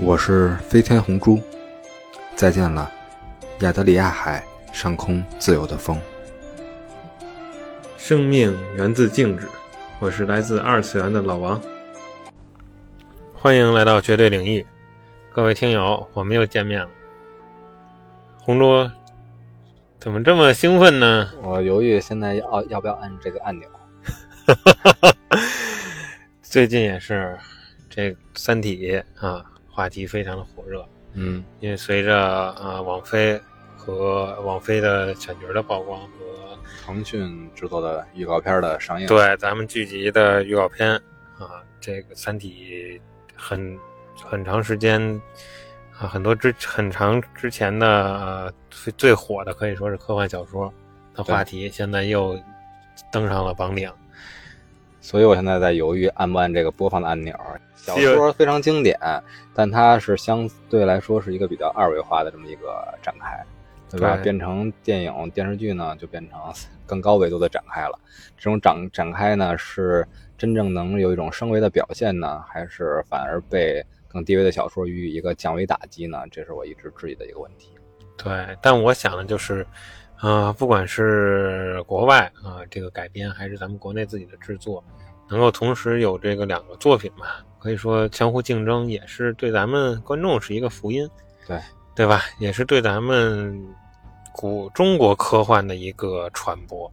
我是飞天红珠，再见了，亚得里亚海上空自由的风。生命源自静止，我是来自二次元的老王，欢迎来到绝对领域，各位听友，我们又见面了。红珠怎么这么兴奋呢？我犹豫现在要要不要按这个按钮。最近也是这《三体》啊，话题非常的火热。嗯，因为随着啊网飞和网飞的选角的曝光和腾讯制作的预告片的上映，对咱们剧集的预告片啊，这个《三体》很很长时间啊，很多之很长之前的、呃最最火的可以说是科幻小说的话题，现在又登上了榜顶。所以我现在在犹豫按不按这个播放的按钮。小说非常经典，但它是相对来说是一个比较二维化的这么一个展开，对吧？对变成电影电视剧呢，就变成 更高维度的展开了。这种展展开呢，是真正能有一种升维的表现呢，还是反而被更低维的小说予以一个降维打击呢？这是我一直质疑的一个问题。对，但我想的就是，啊、不管是国外啊、这个改编，还是咱们国内自己的制作，能够同时有这个两个作品嘛，可以说相互竞争，也是对咱们观众是一个福音，对对吧？也是对咱们古中国科幻的一个传播，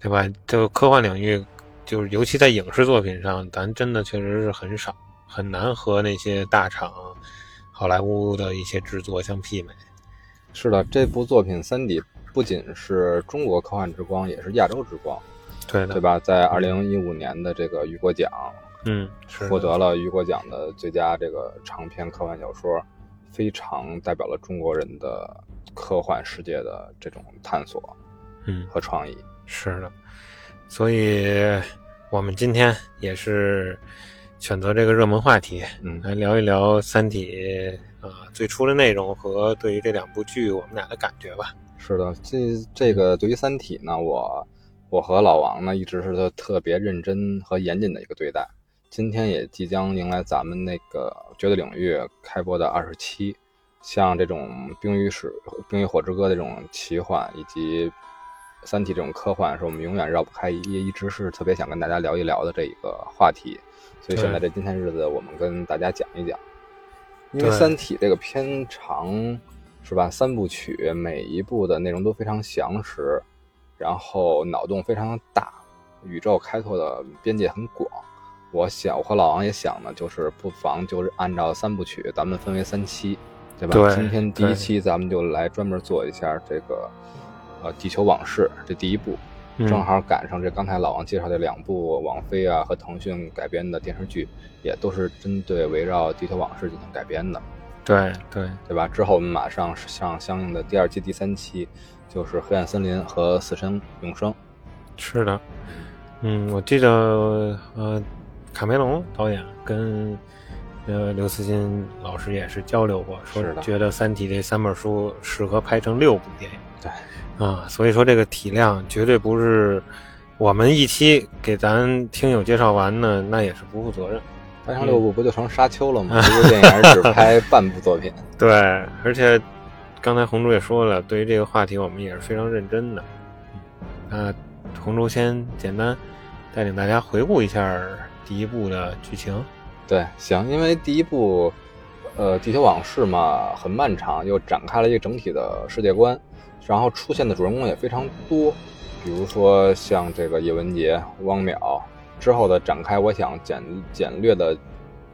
对吧？这个科幻领域，就是尤其在影视作品上，咱真的确实是很少，很难和那些大厂、好莱坞的一些制作相媲美。是的，这部作品《三体》不仅是中国科幻之光，也是亚洲之光，对，对吧？在二零一五年的这个雨果奖，嗯，是获得了雨果奖的最佳这个长篇科幻小说，非常代表了中国人的科幻世界的这种探索嗯，和创意。是的，所以我们今天也是选择这个热门话题嗯，来聊一聊《三体》啊、最初的内容和对于这两部剧我们俩的感觉吧。是的，这这个对于《三体》呢，我我和老王呢一直是特别认真和严谨的一个对待。今天也即将迎来咱们那个绝对领域开播的二十期，像这种《冰与史》《冰与火之歌》这种奇幻，以及《三体》这种科幻，是我们永远绕不开，也一直是特别想跟大家聊一聊的这一个话题。所以选在这今天日子，我们跟大家讲一讲。因为《三体》这个片长是吧，三部曲每一部的内容都非常详实，然后脑洞非常大，宇宙开拓的边界很广。我想，我和老王也想呢，就是不妨就是按照三部曲，咱们分为三期，对吧？对今天第一期咱们就来专门做一下这个呃《地球往事》这第一部，嗯正好赶上这刚才老王介绍的两部网飞啊和腾讯改编的电视剧，也都是针对围绕《地球往事》进行改编的。对对，对吧？之后我们马上上相应的第二期、第三期，就是《黑暗森林》和《死神永生》。是的。嗯，我记得呃，卡梅隆导演跟呃刘慈欣老师也是交流过，说是觉得《三体》这三本书适合拍成六部电影。对，啊，所以说这个体量绝对不是我们一期给咱听友介绍完呢，那也是不负责任。拍成六部不就成沙丘了吗？这部电影只拍半部作品。对，而且刚才红珠也说了，对于这个话题我们也是非常认真的。那红珠先简单带领大家回顾一下第一部的剧情。对，行，因为第一部，呃，《地球往事》嘛，很漫长，又展开了一个整体的世界观，然后出现的主人公也非常多，比如说像这个叶文洁、汪淼之后的展开，我想简简略的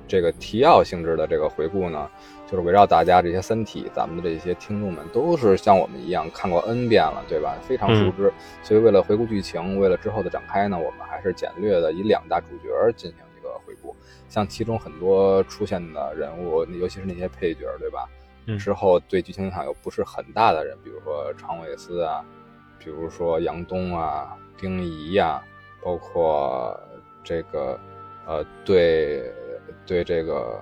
这个提要性质的这个回顾呢，就是围绕大家这些《三体》，咱们的这些听众们都是像我们一样看过 N 遍了，对吧？非常熟知，所以为了回顾剧情，为了之后的展开呢，我们还是简略的以两大主角进行一个回顾。像其中很多出现的人物，尤其是那些配角，对吧？嗯之后对剧情影响又不是很大的人，比如说常伟思啊，比如说杨东啊、丁仪呀、包括这个呃，对对这个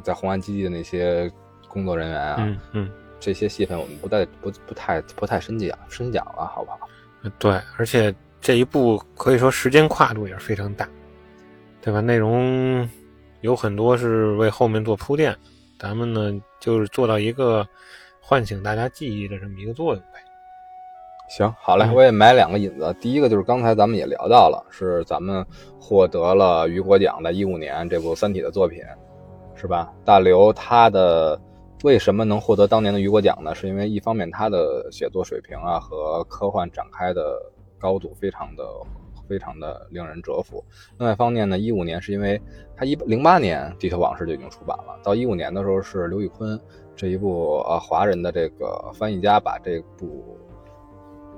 在红岸基地的那些工作人员啊，嗯嗯，这些戏份我们不再不不太不太深讲深讲了，好不好？对，而且这一部可以说时间跨度也是非常大，对吧？内容有很多是为后面做铺垫。咱们呢，就是做到一个唤醒大家记忆的这么一个作用呗。行，好嘞，我也买两个引子。第一个就是刚才咱们也聊到了，是咱们获得了雨果奖的一五年这部《三体》的作品，是吧？大刘他的为什么能获得当年的雨果奖呢？是因为一方面他的写作水平啊和科幻展开的高度非常的。非常的令人折服。另外一方面呢，一五年是因为他一零八年《地球往事》就已经出版了，到一五年的时候是刘宇昆这一部呃华人的这个翻译家把这部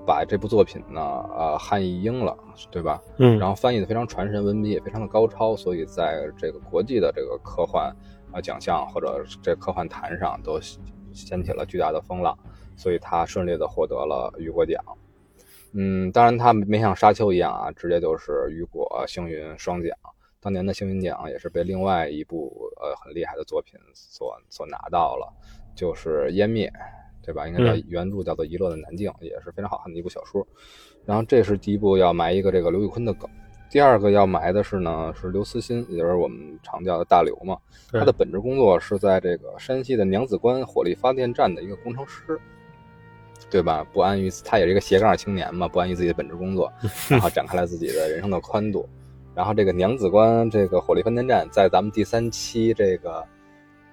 把这部作品呢呃汉译英了，对吧？嗯。然后翻译的非常传神，文笔也非常的高超，所以在这个国际的这个科幻啊奖项或者这科幻坛上都掀起了巨大的风浪，所以他顺利的获得了雨果奖。嗯，当然他没像沙丘一样啊，直接就是雨果星云双奖。当年的星云奖也是被另外一部呃很厉害的作品所所拿到了，就是《湮灭》，对吧？应该叫原著叫做《遗落的南境》，也是非常好看的一部小说。然后这是第一部要埋一个这个刘宇坤的梗，第二个要埋的是呢是刘慈欣，也就是我们常叫的大刘嘛。他的本职工作是在这个山西的娘子关火力发电站的一个工程师。对吧？不安于他也是一个斜杠青年嘛，不安于自己的本职工作，然后展开了自己的人生的宽度。然后这个娘子关这个火力发电站，在咱们第三期这个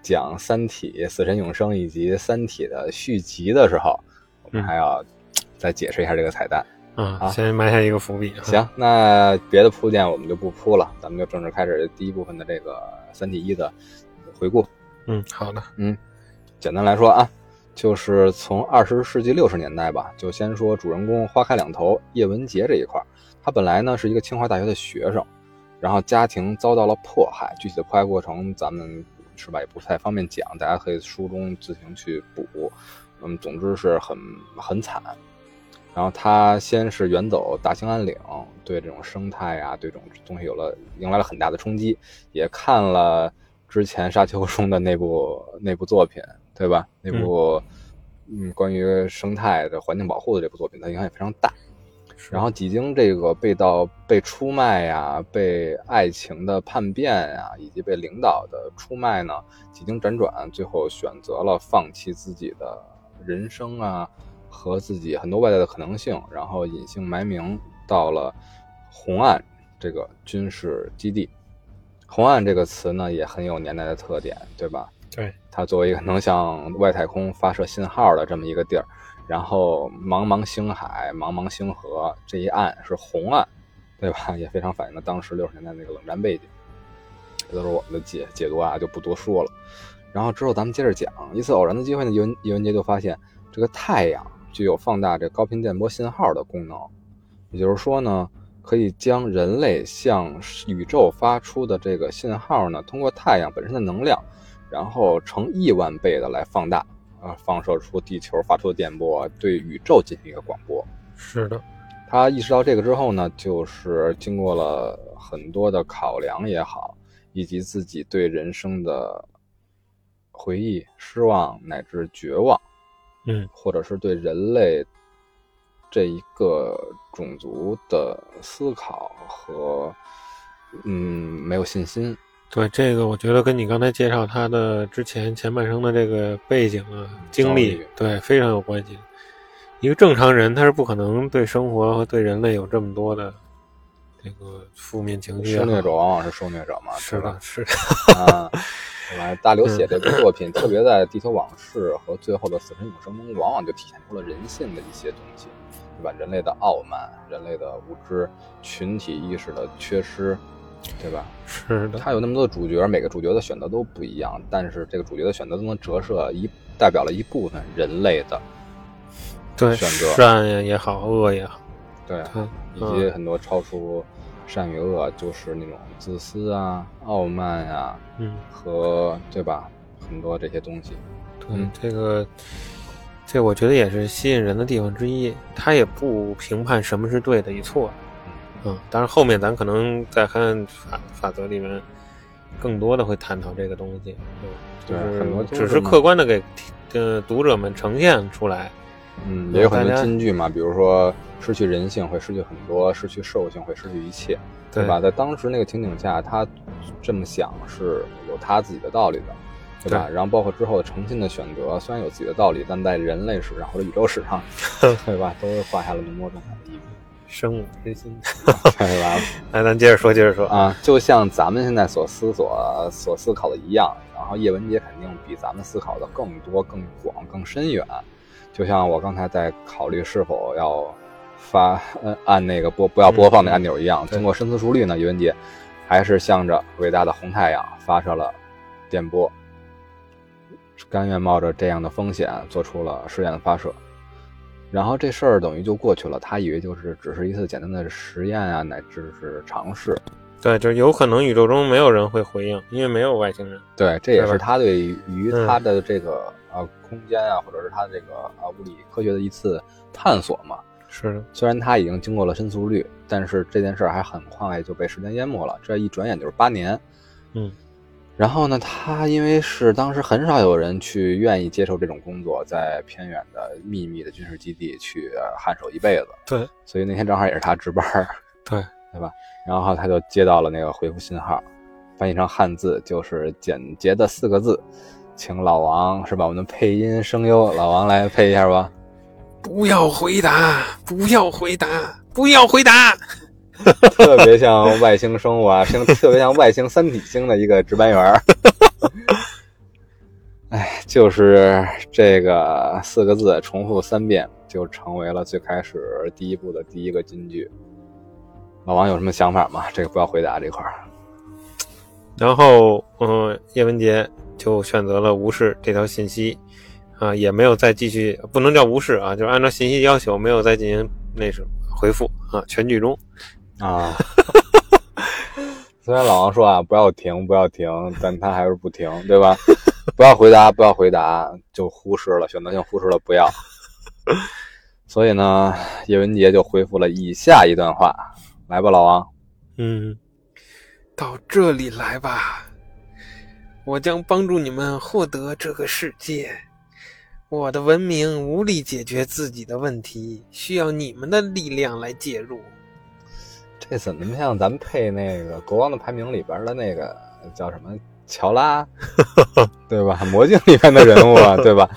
讲《三体》《死神永生》以及《三体》的续集的时候，我们还要再解释一下这个彩蛋啊，先埋下一个伏笔。行，那别的铺垫我们就不铺了，咱们就正式开始第一部分的这个《三体一》的回顾。嗯，好的。嗯，简单来说啊。就是从二十世纪六十年代吧，就先说主人公花开两头叶文洁这一块他本来呢是一个清华大学的学生，然后家庭遭到了迫害，具体的迫害过程咱们是吧也不太方便讲，大家可以书中自行去补。嗯，总之是很很惨。然后他先是远走大兴安岭，对这种生态啊，对这种东西有了迎来了很大的冲击，也看了之前沙丘中的那部那部作品。对吧？那部嗯，关于生态的环境保护的这部作品，它影响也非常大。然后几经这个被到被出卖呀，被爱情的叛变呀，以及被领导的出卖呢，几经辗转，最后选择了放弃自己的人生啊，和自己很多外在的可能性，然后隐姓埋名到了红岸这个军事基地。红岸这个词呢，也很有年代的特点，对吧？对。它作为一个能向外太空发射信号的这么一个地儿，然后茫茫星海、茫茫星河，这一岸是红岸，对吧？也非常反映了当时六十年代那个冷战背景。这都是我们的解解读啊，就不多说了。然后之后咱们接着讲，一次偶然的机会呢，叶文叶文杰就发现这个太阳具有放大这高频电波信号的功能，也就是说呢，可以将人类向宇宙发出的这个信号呢，通过太阳本身的能量。然后成亿万倍的来放大，啊，放射出地球发出的电波，对宇宙进行一个广播。是的，他意识到这个之后呢，就是经过了很多的考量也好，以及自己对人生的回忆、失望乃至绝望，嗯，或者是对人类这一个种族的思考和嗯没有信心。对这个，我觉得跟你刚才介绍他的之前前半生的这个背景啊、经历，对非常有关系。一个正常人他是不可能对生活和对人类有这么多的这个负面情绪。受虐者往往是受虐者嘛，是的，是的。啊，大刘写这部作品，特别在《地球往事》和最后的《死神永生》中，往往就体现出了人性的一些东西，对吧？人类的傲慢，人类的无知，群体意识的缺失。对吧？是的，他有那么多主角，每个主角的选择都不一样，但是这个主角的选择都能折射一代表了一部分人类的对选择，善也好，恶也好，对，以及很多超出善与恶，就是那种自私啊、傲慢呀，嗯，和对吧？很多这些东西，对这个，这我觉得也是吸引人的地方之一。他也不评判什么是对的与错。嗯，当然后面咱可能在看法法则里面，更多的会探讨这个东西，对，就是很多只是客观的给呃读者们呈现出来，嗯，也有很多金句嘛，比如说失去人性会失去很多，失去兽性会失去一切，对。对吧？在当时那个情景下，他这么想是有他自己的道理的，对吧？对。然后包括之后的诚信的选择，虽然有自己的道理，但在人类史上或者宇宙史上，对吧，都画下了浓墨重彩的一笔，生无之心。对吧？来，咱接着说，接着说。啊，就像咱们现在所思所所思考的一样，然后叶文洁肯定比咱们思考的更多、更广、更深远。就像我刚才在考虑是否要发呃按那个播不要播放的按钮一样，对经过深思熟虑呢，叶文洁还是向着伟大的红太阳发射了电波，甘愿冒着这样的风险做出了试验的发射。然后这事儿等于就过去了，他以为就是只是一次简单的实验啊，乃至是尝试。对，就是有可能宇宙中没有人会回应，因为没有外星人。对，这也是他对于嗯他的这个呃空间啊，或者是他这个呃物理科学的一次探索嘛。是的，虽然他已经经过了深思熟虑，但是这件事儿还很快就被时间淹没了。这一转眼就是八年。嗯，然后呢，他因为是当时很少有人去愿意接受这种工作，在偏远的秘密的军事基地去呃汗守一辈子，对，所以那天正好也是他值班儿，对，对吧？然后他就接到了那个回复信号，翻译成汉字就是简洁的四个字，请老王是吧？我们的配音声优老王来配一下吧。不要回答，不要回答，不要回答。特别像外星生物啊，像特别像外星三体星的一个值班员儿。哎，就是这个四个字重复三遍，就成为了最开始第一部的第一个金句。老王有什么想法吗？这个不要回答这块儿。然后，嗯、叶文洁就选择了无视这条信息，啊，也没有再继续，不能叫无视啊，就是按照信息要求，没有再进行那什么回复啊，全剧终。啊，虽然老王说啊，不要停，不要停，但他还是不停，对吧？不要回答，不要回答，就忽视了，选择性忽视了不要。所以呢，叶文杰就回复了以下一段话，来吧，老王。嗯，到这里来吧，我将帮助你们获得这个世界。我的文明无力解决自己的问题，需要你们的力量来介入。这怎么像咱们配那个《国王的排名》里边的那个叫什么乔拉，对吧？魔镜里面的人物啊，对吧？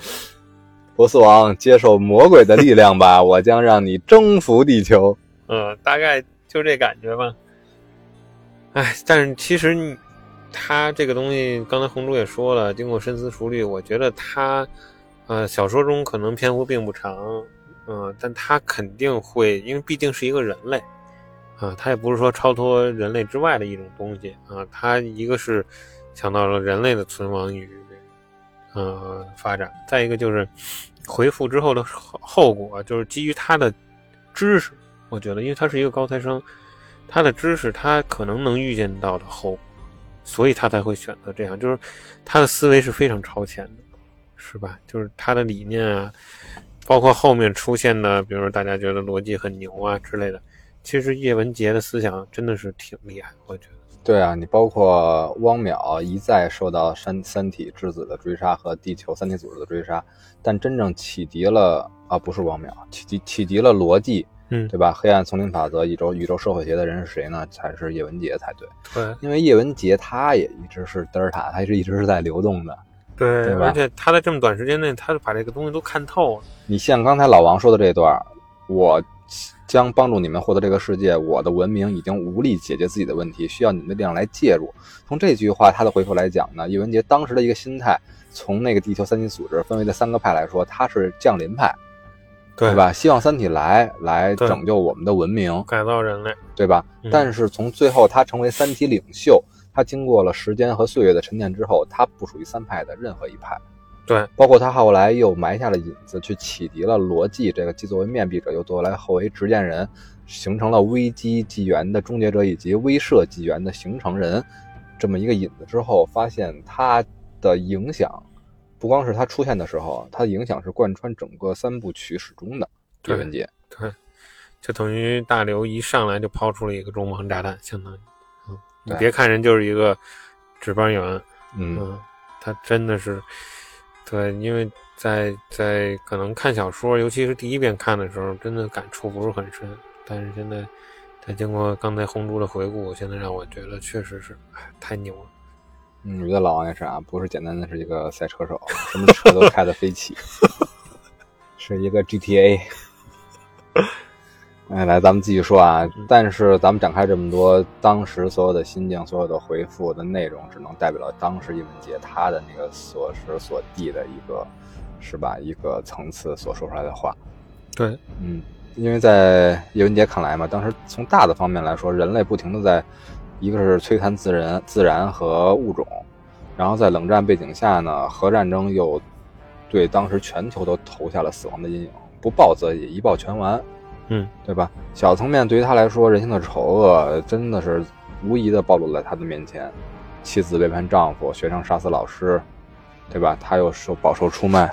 波斯王，接受魔鬼的力量吧，我将让你征服地球。嗯，大概就这感觉吧。哎，但是其实你他这个东西，刚才红珠也说了，经过深思熟虑，我觉得他，呃，小说中可能篇幅并不长，嗯、但他肯定会，因为毕竟是一个人类，啊、他也不是说超脱人类之外的一种东西啊、他一个是想到了人类的存亡与呃发展，再一个就是回复之后的后后果，就是基于他的知识，我觉得，因为他是一个高材生，他的知识他可能能预见到的后果，所以他才会选择这样，就是他的思维是非常超前的，是吧？就是他的理念啊，包括后面出现的，比如说大家觉得逻辑很牛啊之类的，其实叶文洁的思想真的是挺厉害，我觉得。对啊，你包括汪淼一再受到三三体质子的追杀和地球三体组织的追杀，但真正启迪了啊，不是汪淼，启迪启迪了逻辑，嗯对吧？黑暗丛林法则、宇宙宇宙社会学的人是谁呢？才是叶文洁才对，对因为叶文洁他也一直是德尔塔，他是一直是在流动的。对对而且他在这么短时间内，他就把这个东西都看透了。你像刚才老王说的这段，我将帮助你们获得这个世界，我的文明已经无力解决自己的问题，需要你们的力量来介入。从这句话他的回复来讲呢，叶文洁当时的一个心态，从那个地球三体组织分为的三个派来说，他是降临派，对？吧？希望三体来来拯救我们的文明，改造人类，对吧？嗯但是从最后他成为三体领袖，他经过了时间和岁月的沉淀之后，他不属于三派的任何一派。对，包括他后来又埋下了引子，去启迪了罗辑这个，既作为面壁者，又作为来后为执剑人，形成了危机纪元的终结者以及威慑纪元的形成人，这么一个引子之后，发现他的影响，不光是他出现的时候，他的影响是贯穿整个三部曲始终的。对对，就等于大刘一上来就抛出了一个重磅炸弹，相当于，嗯，你别看人就是一个值班员，嗯，嗯，他真的是对，因为在在可能看小说，尤其是第一遍看的时候，真的感触不是很深。但是现在，在经过刚才红猪的回顾，现在让我觉得确实是，哎，太牛了。嗯，我觉得老王也是啊，不是简单的是一个赛车手，什么车都开得飞起，是一个 GTA。哎，来，咱们继续说啊。但是咱们展开这么多，当时所有的心境、所有的回复的内容，只能代表了当时叶文洁他的那个所时所地的一个，是吧？一个层次所说出来的话。对，嗯，因为在叶文洁看来嘛，当时从大的方面来说，人类不停的在，一个是摧残自然、自然和物种，然后在冷战背景下呢，核战争又对当时全球都投下了死亡的阴影，不报则已，一报全完。嗯，对吧？小层面对于他来说，人性的丑恶真的是无疑的暴露在他的面前。妻子背叛丈夫，学生杀死老师，对吧？他又受饱受出卖。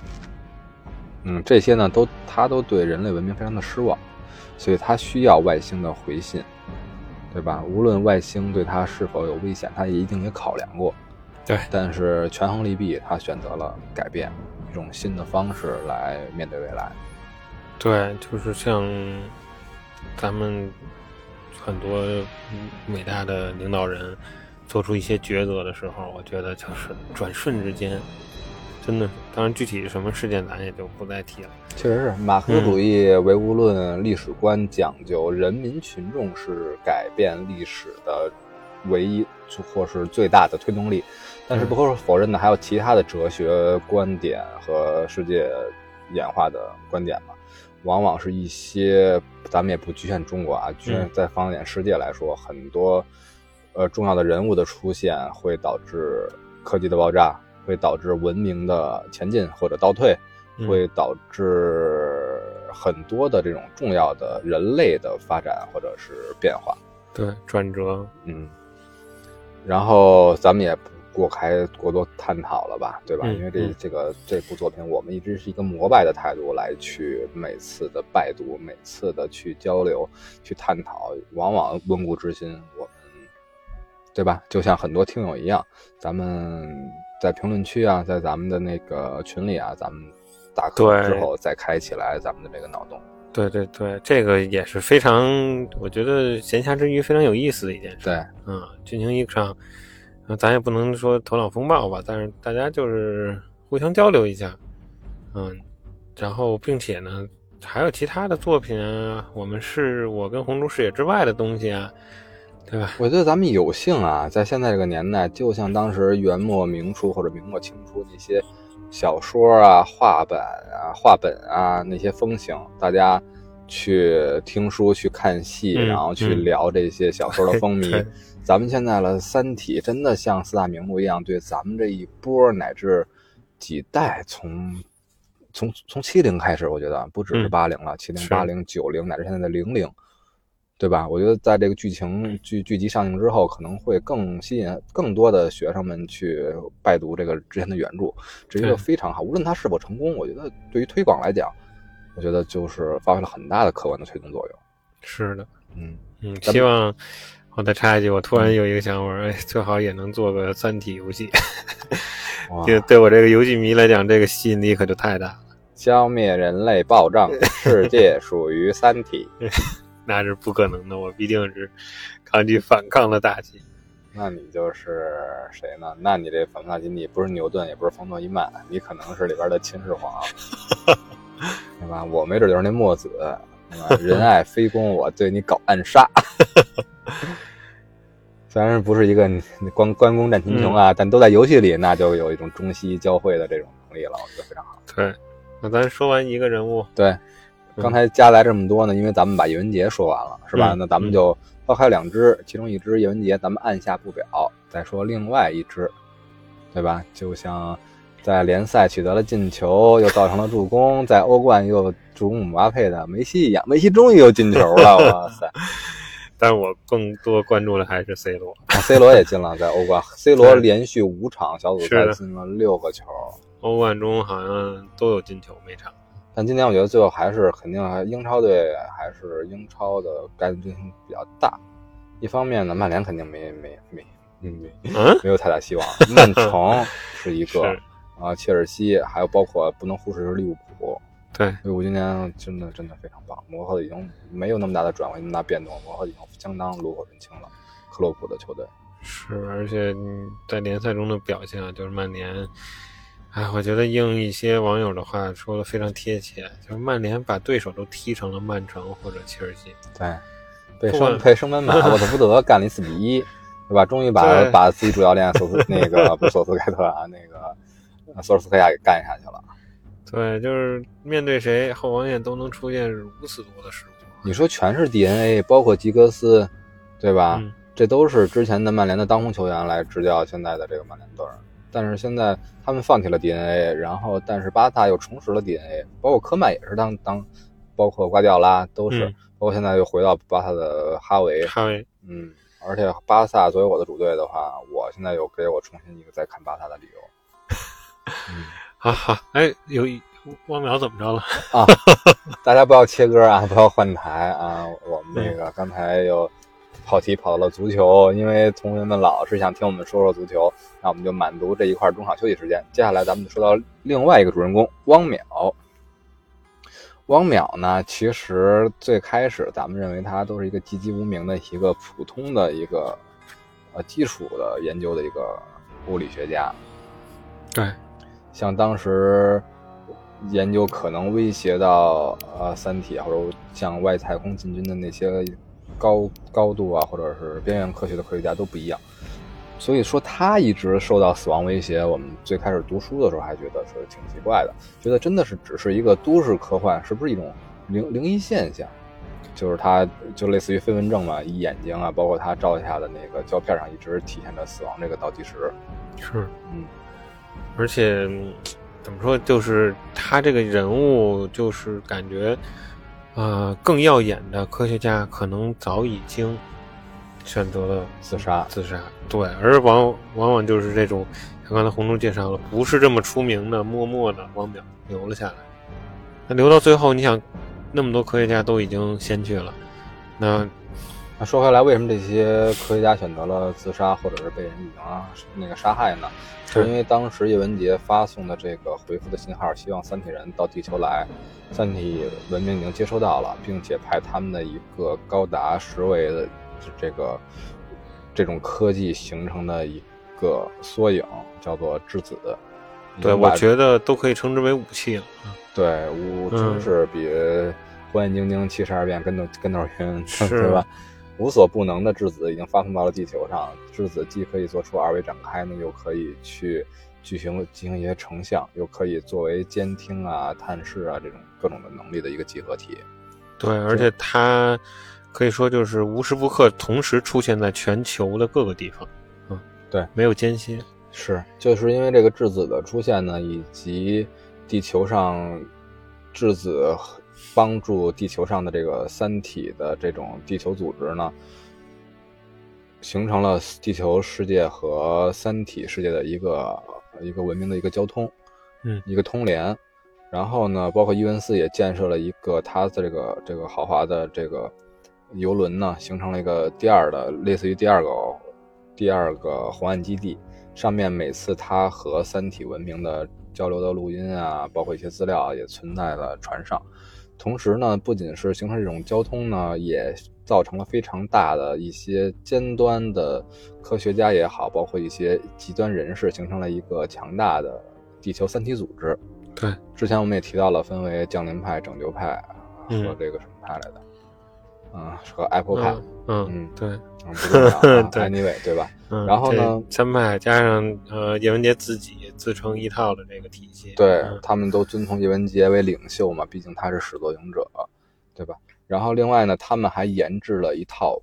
嗯，这些呢，都他都对人类文明非常的失望，所以他需要外星的回信，对吧？无论外星对他是否有危险，他也一定也考量过。对，但是权衡利弊，他选择了改变，一种新的方式来面对未来。对，就是像咱们很多伟大的领导人做出一些抉择的时候，我觉得就是转瞬之间，真的。当然，具体什么事件咱也就不再提了。确实是，马克思主义唯物论历史观讲究人民群众是改变历史的唯一或是最大的推动力，但是不可否认的，还有其他的哲学观点和世界演化的观点嘛。往往是一些，咱们也不局限中国啊，局限在放眼世界来说，很多呃重要的人物的出现会导致科技的爆炸，会导致文明的前进或者倒退，会导致很多的这种重要的人类的发展或者是变化。对，转折，嗯，然后咱们也。过开过多探讨了吧，对吧？因为这这个这部作品，我们一直是一个膜拜的态度来去每次的拜读，每次的去交流、去探讨，往往温故知新。我们对吧？就像很多听友一样，咱们在评论区啊，在咱们的那个群里啊，咱们打课之后再开起来咱们的这个脑洞。对对对，这个也是非常，我觉得闲暇之余非常有意思的一件事。对，嗯，军情一场。那咱也不能说头脑风暴吧，但是大家就是互相交流一下，嗯，然后并且呢，还有其他的作品啊，我们是我跟红烛视野之外的东西啊，对吧？我觉得咱们有幸啊，在现在这个年代，就像当时元末明初或者明末清初那些小说啊、画本啊、画本啊那些风行，大家去听书、去看戏，然后去聊这些小说的风靡。咱们现在了，《三体》真的像四大名著一样，对咱们这一波乃至几代，从从从七零开始，我觉得不只是八零了，七零、八零、九零，乃至现在的零零，对吧？我觉得在这个剧情剧剧集上映之后，可能会更吸引更多的学生们去拜读这个之前的原著，这是一个非常好。无论它是否成功，我觉得对于推广来讲，我觉得就是发挥了很大的客观的推动作用。是的，嗯嗯，希望。我再插一句，我突然有一个想法，哎，最好也能做个三体游戏。对，对我这个游戏迷来讲，这个吸引力可就太大了。消灭人类暴政，世界属于三体，那是不可能的。我毕竟是抗拒反抗的大旗。那你就是谁呢？那你这反抗大旗，你不是牛顿，也不是冯诺依曼，你可能是里边的秦始皇，对吧？我没准就是那墨子。仁爱非攻，我对你搞暗杀。虽然不是一个关关公战秦琼啊，但都在游戏里，那就有一种中西交汇的这种能力了，我觉得非常好。对，那咱说完一个人物，对，刚才加来这么多呢，因为咱们把叶文洁说完了，是吧？那咱们就抛开两只，其中一只叶文洁，咱们按下不表，再说另外一只，对吧？就像。在联赛取得了进球，又造成了助攻，在欧冠又助攻姆巴佩的梅西一样，梅西终于又进球了，哇塞！但是我更多关注的还是 C 罗，C 罗也进了，在欧冠，C 罗连续五场小组赛进了六个球，欧冠中好像都有进球每场。但今年我觉得最后还是肯定英超队还是英超的概率性比较大。一方面呢，曼联肯定没没没没没有太大希望，曼城是一个。啊，切尔西，还有包括不能忽视是利物浦。对，利物浦今年真的真的非常棒，磨合的已经没有那么大的转换，那么大变动，磨合已经相当炉火纯青了。克洛普的球队是，而且在联赛中的表现啊，就是曼联。哎，我觉得应一些网友的话说的非常贴切，就是曼联把对手都踢成了曼城或者切尔西。对，被升被升班马沃特福德干了一四比一，对吧？终于把 把自己主教练索斯那个 不是索斯盖特啊，那个索尔斯克亚给干下去了。对，就是面对谁后防线都能出现如此多的失误。你说全是 DNA，包括吉格斯，对吧？这都是之前的曼联的当红球员来执教现在的这个曼联队。但是现在他们放弃了 DNA，然后但是巴萨又重拾了 DNA，包括科曼也是当当，包括瓜迪奥拉都是，包括现在又回到巴萨的哈维。哈维，嗯，而且巴萨作为我的主队的话，我现在又给我重新一个再看巴萨的理由。嗯，好好，哎，有汪淼怎么着了啊？大家不要切歌啊，不要换台啊！我们那个刚才又。跑题跑到了足球，因为同学们老是想听我们说说足球，那我们就满足这一块中场休息时间。接下来咱们就说到另外一个主人公汪淼。汪淼呢，其实最开始咱们认为他都是一个籍籍无名的一个普通的一个呃基础的研究的一个物理学家。对，像当时研究可能威胁到呃三体或者向外太空进军的那些。高高度啊，或者是边缘科学的科学家都不一样，所以说他一直受到死亡威胁。我们最开始读书的时候还觉得是挺奇怪的，觉得真的是只是一个都市科幻，是不是一种灵灵异现象？就是他就类似于飞蚊症嘛，一眼睛啊，包括他照下的那个胶片上一直体现着死亡这个倒计时。是，嗯，而且怎么说，就是他这个人物，就是感觉。呃，更耀眼的科学家可能早已经选择了自杀。自杀，对，而往往往就是这种，像刚才红中介绍了，不是这么出名的，默默的汪淼留了下来。那留到最后，你想，那么多科学家都已经先去了，那那说回来，为什么这些科学家选择了自杀，或者是被人已经那个杀害呢？是因为当时叶文洁发送的这个回复的信号，希望三体人到地球来，三体文明已经接收到了，并且派他们的一个高达十维的这个这种科技形成的一个缩影，叫做质子。对，我觉得都可以称之为武器了。对，武真是比火眼金睛七十二变跟头跟头晕，是吧？无所不能的质子已经发送到了地球上。质子既可以做出二维展开呢，又可以去进行进行一些成像，又可以作为监听啊、探视啊这种各种的能力的一个集合体。对，而且它可以说就是无时不刻同时出现在全球的各个地方。嗯，对，没有间歇。是，就是因为这个质子的出现呢，以及地球上质子。帮助地球上的这个三体的这种地球组织呢，形成了地球世界和三体世界的一个一个文明的一个交通，嗯，一个通联。然后呢，包括伊文斯也建设了一个他的这个这个豪华的这个游轮呢，形成了一个第二的类似于第二个第二个红岸基地。上面每次他和三体文明的交流的录音啊，包括一些资料也存在了船上。同时呢，不仅是形成这种交通呢，也造成了非常大的一些尖端的科学家也好，包括一些极端人士，形成了一个强大的地球三体组织。对，之前我们也提到了，分为降临派、拯救派和这个什么派来的，嗯，和 Apple 派。嗯嗯，对，不重要。Anyway，对吧？然后呢，三派加上呃叶文洁自己。自成一套的这个体系，对他们都遵从叶文洁为领袖嘛，毕竟他是始作俑者，对吧？然后另外呢，他们还研制了一套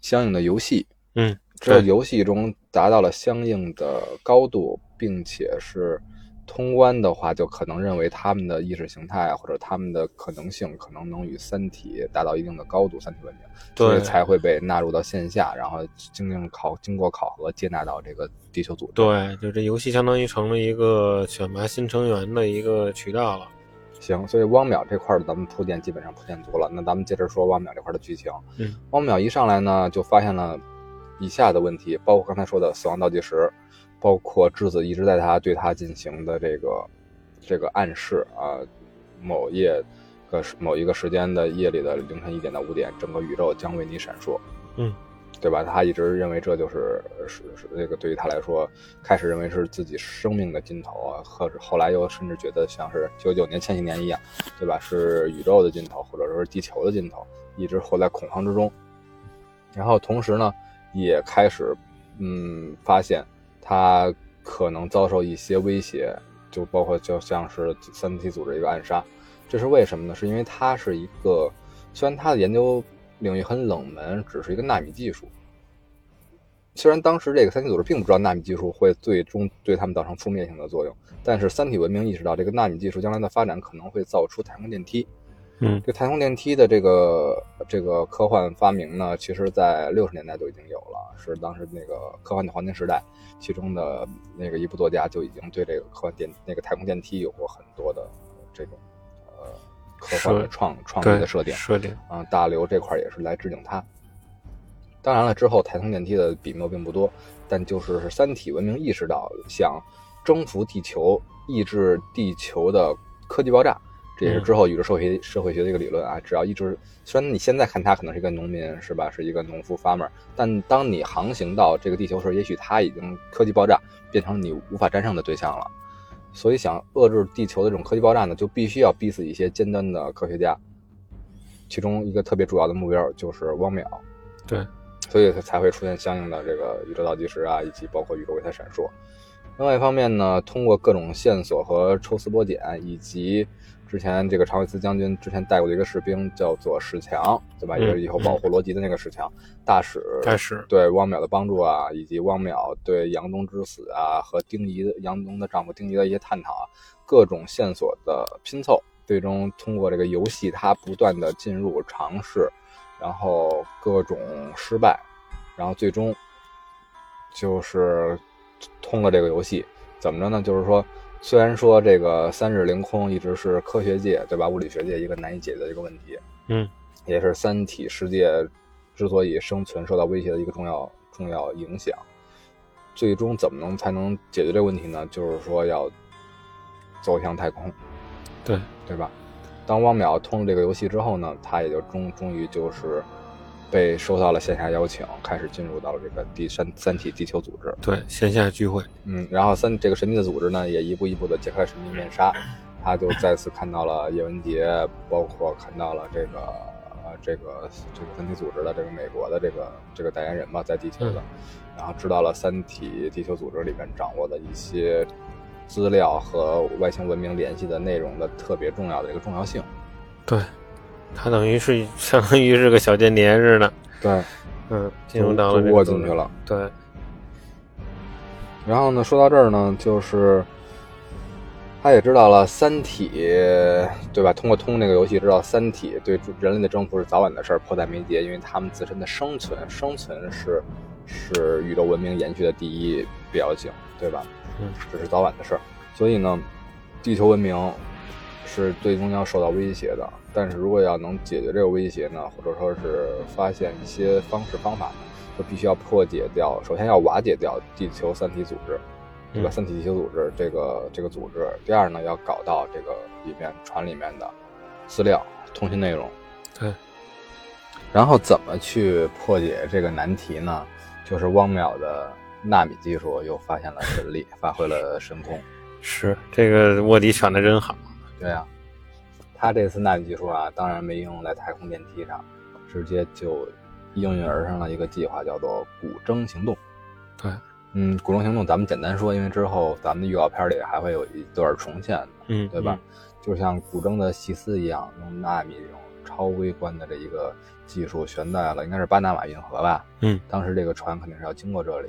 相应的游戏，嗯，这游戏中达到了相应的高度，并且是。通关的话，就可能认为他们的意识形态或者他们的可能性，可能能与三体达到一定的高度，三体文明，所以才会被纳入到线下，然后经经考经过考核接纳到这个地球组织。对，就这游戏相当于成了一个选拔新成员的一个渠道了。行，所以汪淼这块儿咱们铺垫基本上铺垫足了，那咱们接着说汪淼这块的剧情。嗯，汪淼一上来呢，就发现了以下的问题，包括刚才说的死亡倒计时。包括质子一直在他对他进行的这个这个暗示啊，某夜个某一个时间的夜里的凌晨一点到五点，整个宇宙将为你闪烁。嗯，对吧？他一直认为这就是是是这个对于他来说，开始认为是自己生命的尽头啊，或者后来又甚至觉得像是九九年、前几年一样，对吧？是宇宙的尽头，或者说是地球的尽头，一直活在恐慌之中。然后同时呢，也开始嗯发现他可能遭受一些威胁，就包括就像是三体组织一个暗杀。这是为什么呢？是因为他是一个虽然他的研究。领域很冷门，只是一个纳米技术。虽然当时这个三体组织并不知道纳米技术会最终对他们造成负面性的作用，但是三体文明意识到这个纳米技术将来的发展可能会造出太空电梯。嗯，这太空电梯的这个这个科幻发明呢，其实在六十年代就已经有了，是当时那个科幻的黄金时代，其中的那个一部作家就已经对这个科幻电那个太空电梯有过很多的这种呃。科幻的创创意的设定，设定啊，大刘这块也是来致敬他。当然了，之后太空电梯的笔墨并不多，但就是三体文明意识到想征服地球、抑制地球的科技爆炸，这也是之后宇宙社会学社会学的一个理论啊。只要一直，虽然你现在看他可能是一个农民，是吧？是一个农夫 farmer，但当你航行到这个地球时，也许他已经科技爆炸，变成你无法战胜的对象了。所以，想遏制地球的这种科技爆炸呢，就必须要逼死一些尖端的科学家。其中一个特别主要的目标就是汪淼。对，所以它才会出现相应的这个宇宙倒计时啊，以及包括宇宙为它闪烁。另外一方面呢，通过各种线索和抽丝剥茧，以及。之前这个查韦斯将军之前带过的一个士兵叫做史强，对吧？也是以后保护罗辑的那个史强大使。大使对汪淼的帮助啊，以及汪淼对杨东之死啊和丁仪的杨东的丈夫丁仪的一些探讨啊，各种线索的拼凑，最终通过这个游戏，他不断的进入尝试，然后各种失败，然后最终就是通了这个游戏。怎么着呢？就是说。虽然说这个三日凌空一直是科学界对吧，物理学界一个难以解决的一个问题，嗯，也是三体世界之所以生存受到威胁的一个重要重要影响。最终怎么能才能解决这个问题呢？就是说要走向太空，对对吧？当汪淼通了这个游戏之后呢，他也就终终于就是。被收到了线下邀请，开始进入到了这个第三三体地球组织。对，线下聚会。嗯，然后三这个神秘的组织呢，也一步一步的揭开神秘面纱，他就再次看到了叶文洁，包括看到了这个呃这个这个三体组织的这个美国的这个这个代言人吧，在地球的，然后知道了三体地球组织里面掌握的一些资料和外星文明联系的内容的特别重要的一个重要性。对。他等于是相当于是个小间谍似的，对，嗯，进入到了窝进去了，对。然后呢，说到这儿呢，就是他也知道了《三体》，对吧？通过通那个游戏，知道《三体》对人类的征服是早晚的事儿，迫在眉睫，因为他们自身的生存，生存是是宇宙文明延续的第一必要性，对吧？嗯，这是早晚的事儿。所以呢，地球文明是最终要受到威胁的。但是如果要能解决这个威胁呢，或者说是发现一些方式方法呢，就必须要破解掉，首先要瓦解掉地球三体组织，对吧？三体地球组织这个这个组织。第二呢，要搞到这个里面船里面的资料、通信内容。对。然后怎么去破解这个难题呢？就是汪淼的纳米技术又发现了神力，发挥了神功。是这个卧底选的真好。对呀。他这次纳米技术啊，当然没应用在太空电梯上，直接就应运而生了一个计划，叫做“古筝行动”。对，嗯，“古筝行动”咱们简单说，因为之后咱们的预告片里还会有一段重现，嗯，对吧？就像古筝的细丝一样，用纳米这种超微观的这一个技术悬在了应该是巴拿马运河吧？嗯，当时这个船肯定是要经过这里，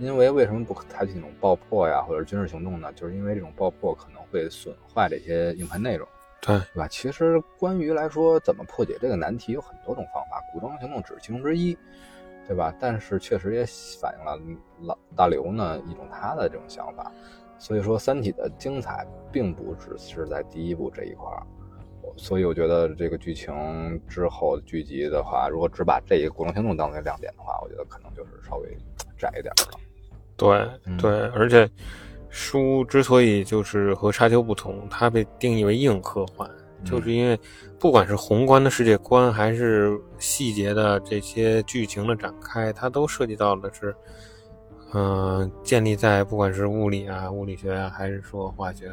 因为为什么不采取那种爆破呀，或者军事行动呢？就是因为这种爆破可能会损坏这些硬盘内容。对，对吧？其实关于来说，怎么破解这个难题有很多种方法，古装行动只是其中之一，对吧？但是确实也反映了老大刘呢一种他的这种想法。所以说，《三体》的精彩并不只是在第一部这一块儿。所以我觉得这个剧情之后剧集的话，如果只把这一个古装行动当为亮点的话，我觉得可能就是稍微窄一点了。对嗯对，而且书之所以就是和沙丘不同，它被定义为硬科幻，嗯就是因为不管是宏观的世界观，还是细节的这些剧情的展开，它都涉及到的是，嗯、建立在不管是物理啊、物理学啊，还是说化学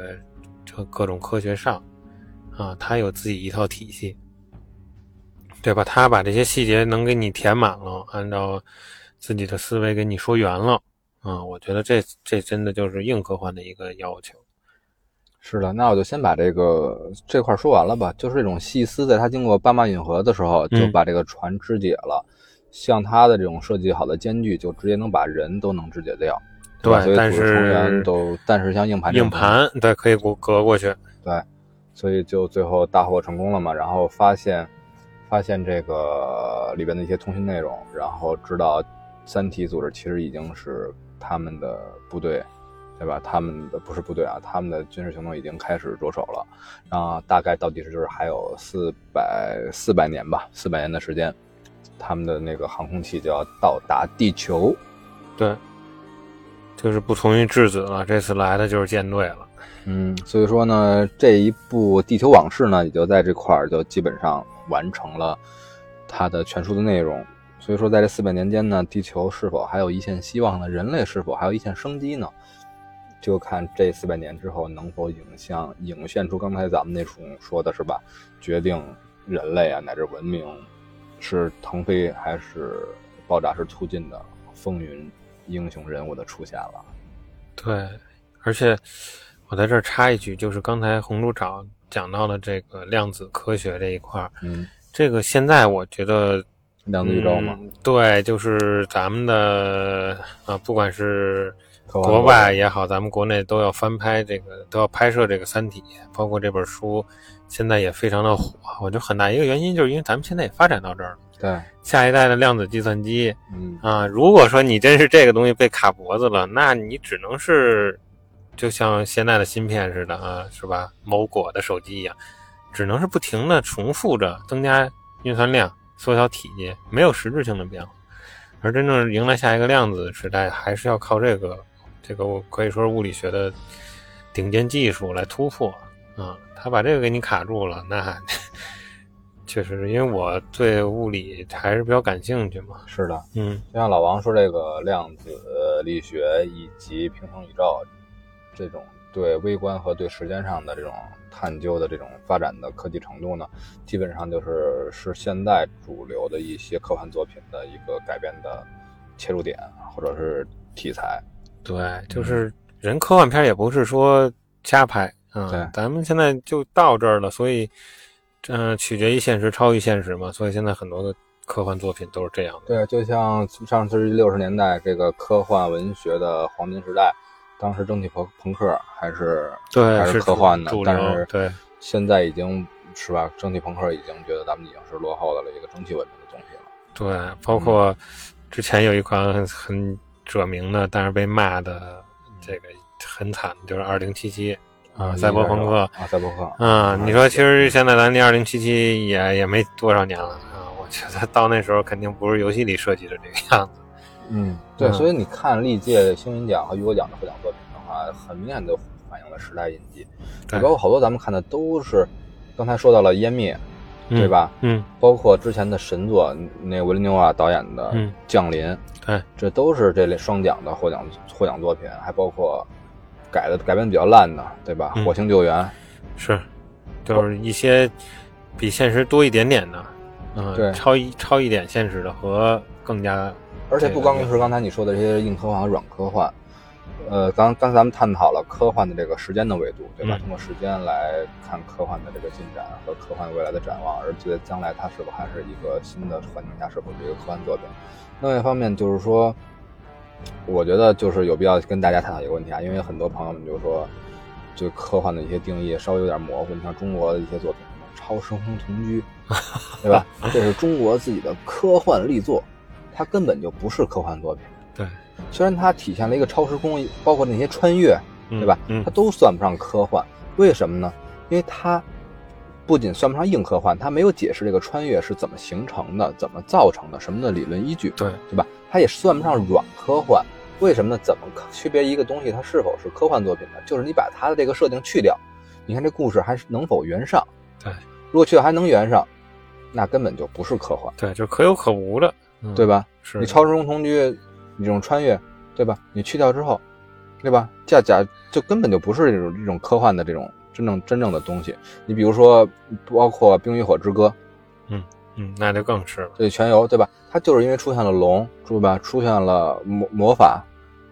这各种科学上，啊，它有自己一套体系。对吧？它把这些细节能给你填满了，按照自己的思维给你说圆了，啊、我觉得这这真的就是硬科幻的一个要求。是的，那我就先把这个这块说完了吧。就是这种细丝，在它经过斑马运河的时候，就嗯把这个船肢解了。像它的这种设计好的间距，就直接能把人都能肢解掉。对所以成员是都，但是像硬盘硬盘对可以隔隔过去，对，所以就最后大获成功了嘛。然后发现发现这个里边的一些通讯内容，然后知道三体组织其实已经是他们的部队，对吧？他们的不是部队啊，他们的军事行动已经开始着手了。然后大概到底是就是还有四百四百年吧，四百年的时间，他们的那个航空器就要到达地球。对，就是不同于质子了。这次来的就是舰队了。嗯，所以说呢，这一部《地球往事》呢，也就在这块儿就基本上完成了它的全书的内容。所以说，在这四百年间呢，地球是否还有一线希望呢？人类是否还有一线生机呢？就看这四百年之后能否影像影现出刚才咱们那种说的是吧？决定人类啊乃至文明是腾飞还是爆炸式突进的风云英雄人物的出现了。对，而且我在这儿插一句，就是刚才红猪长讲到的这个量子科学这一块儿，嗯，这个现在我觉得量子宇宙嘛，嗯对，就是咱们的啊，不管是国外也好，咱们国内都要翻拍这个，都要拍摄这个《三体》，包括这本书，现在也非常的火。我觉得很大一个原因就是因为咱们现在也发展到这儿了，对，下一代的量子计算机嗯。啊，如果说你真是这个东西被卡脖子了，那你只能是就像现在的芯片似的啊，是吧？某果的手机一样，只能是不停的重复着增加运算量、缩小体积，没有实质性的变化。而真正迎来下一个量子时代，还是要靠这个这个我可以说是物理学的顶尖技术来突破啊。他把这个给你卡住了，那 确实，因为我对物理还是比较感兴趣嘛。是的，嗯，就像老王说，这个量子力学以及平行宇宙这种对微观和对时间上的这种探究的这种发展的科技程度呢，基本上就是是现在主流的一些科幻作品的一个改变的切入点或者是题材。对，就是人科幻片也不是说瞎拍啊、对咱们现在就到这儿了，所以嗯、呃取决于现实，超于现实嘛，所以现在很多的科幻作品都是这样的。对，就像上世纪六十年代这个科幻文学的黄金时代，当时蒸汽朋朋克还是对，还是科幻的主，但是对现在已经是吧，蒸汽朋克已经觉得咱们已经是落后的了一个蒸汽文明的东西了。对，包括之前有一款很很著名的，但是被骂的这个很惨，就是二零七七啊，赛博朋克。啊，赛博朋克，啊，你说其实现在咱离二零七七也也没多少年了啊，我觉得到那时候肯定不是游戏里设计的这个样子。嗯，对，嗯。所以你看历届星云奖和雨果奖的获奖作品的话，很明显的反映了时代印记。对。你包括好多咱们看的都是，刚才说到了《湮灭》，对吧？嗯，包括之前的神作，那个维伦纽瓦导演的嗯《降临》，对，这都是这类双奖的获奖获奖作品，还包括改的改编比较烂的，对吧？嗯。火星救援》是，就是一些比现实多一点点的，嗯、对。超一超一点现实的和更加，而且不光是刚才你说的这些硬科幻和软科幻，呃，刚刚才咱们探讨了科幻的这个时间的维度，对吧？嗯通过时间来看科幻的这个进展和科幻未来的展望，而觉得将来它是否还是一个新的环境下是否是一个科幻作品。另外一方面就是说，我觉得就是有必要跟大家探讨一个问题啊，因为很多朋友们就说，对科幻的一些定义稍微有点模糊。你像中国的一些作品，什么超时空同居，对吧？这是中国自己的科幻力作，它根本就不是科幻作品。对，虽然它体现了一个超时空，包括那些穿越，嗯、对吧？嗯它，都算不上科幻，为什么呢？因为它不仅算不上硬科幻，它没有解释这个穿越是怎么形成的、怎么造成的、什么的理论依据，对，对吧？它也算不上软科幻，为什么呢？怎么区别一个东西它是否是科幻作品呢？就是你把它的这个设定去掉，你看这故事还是能否圆上？对，如果去掉还能圆上，那根本就不是科幻，对，就可有可无的，嗯对？吧？是你超时空同居，你这种穿越，对吧？你去掉之后，对吧？假假就根本就不是这种这种科幻的这种真正真正的东西。你比如说，包括《冰与火之歌》嗯嗯，那就更是了。对全游，对吧？它就是因为出现了龙，对吧？出现了魔魔法，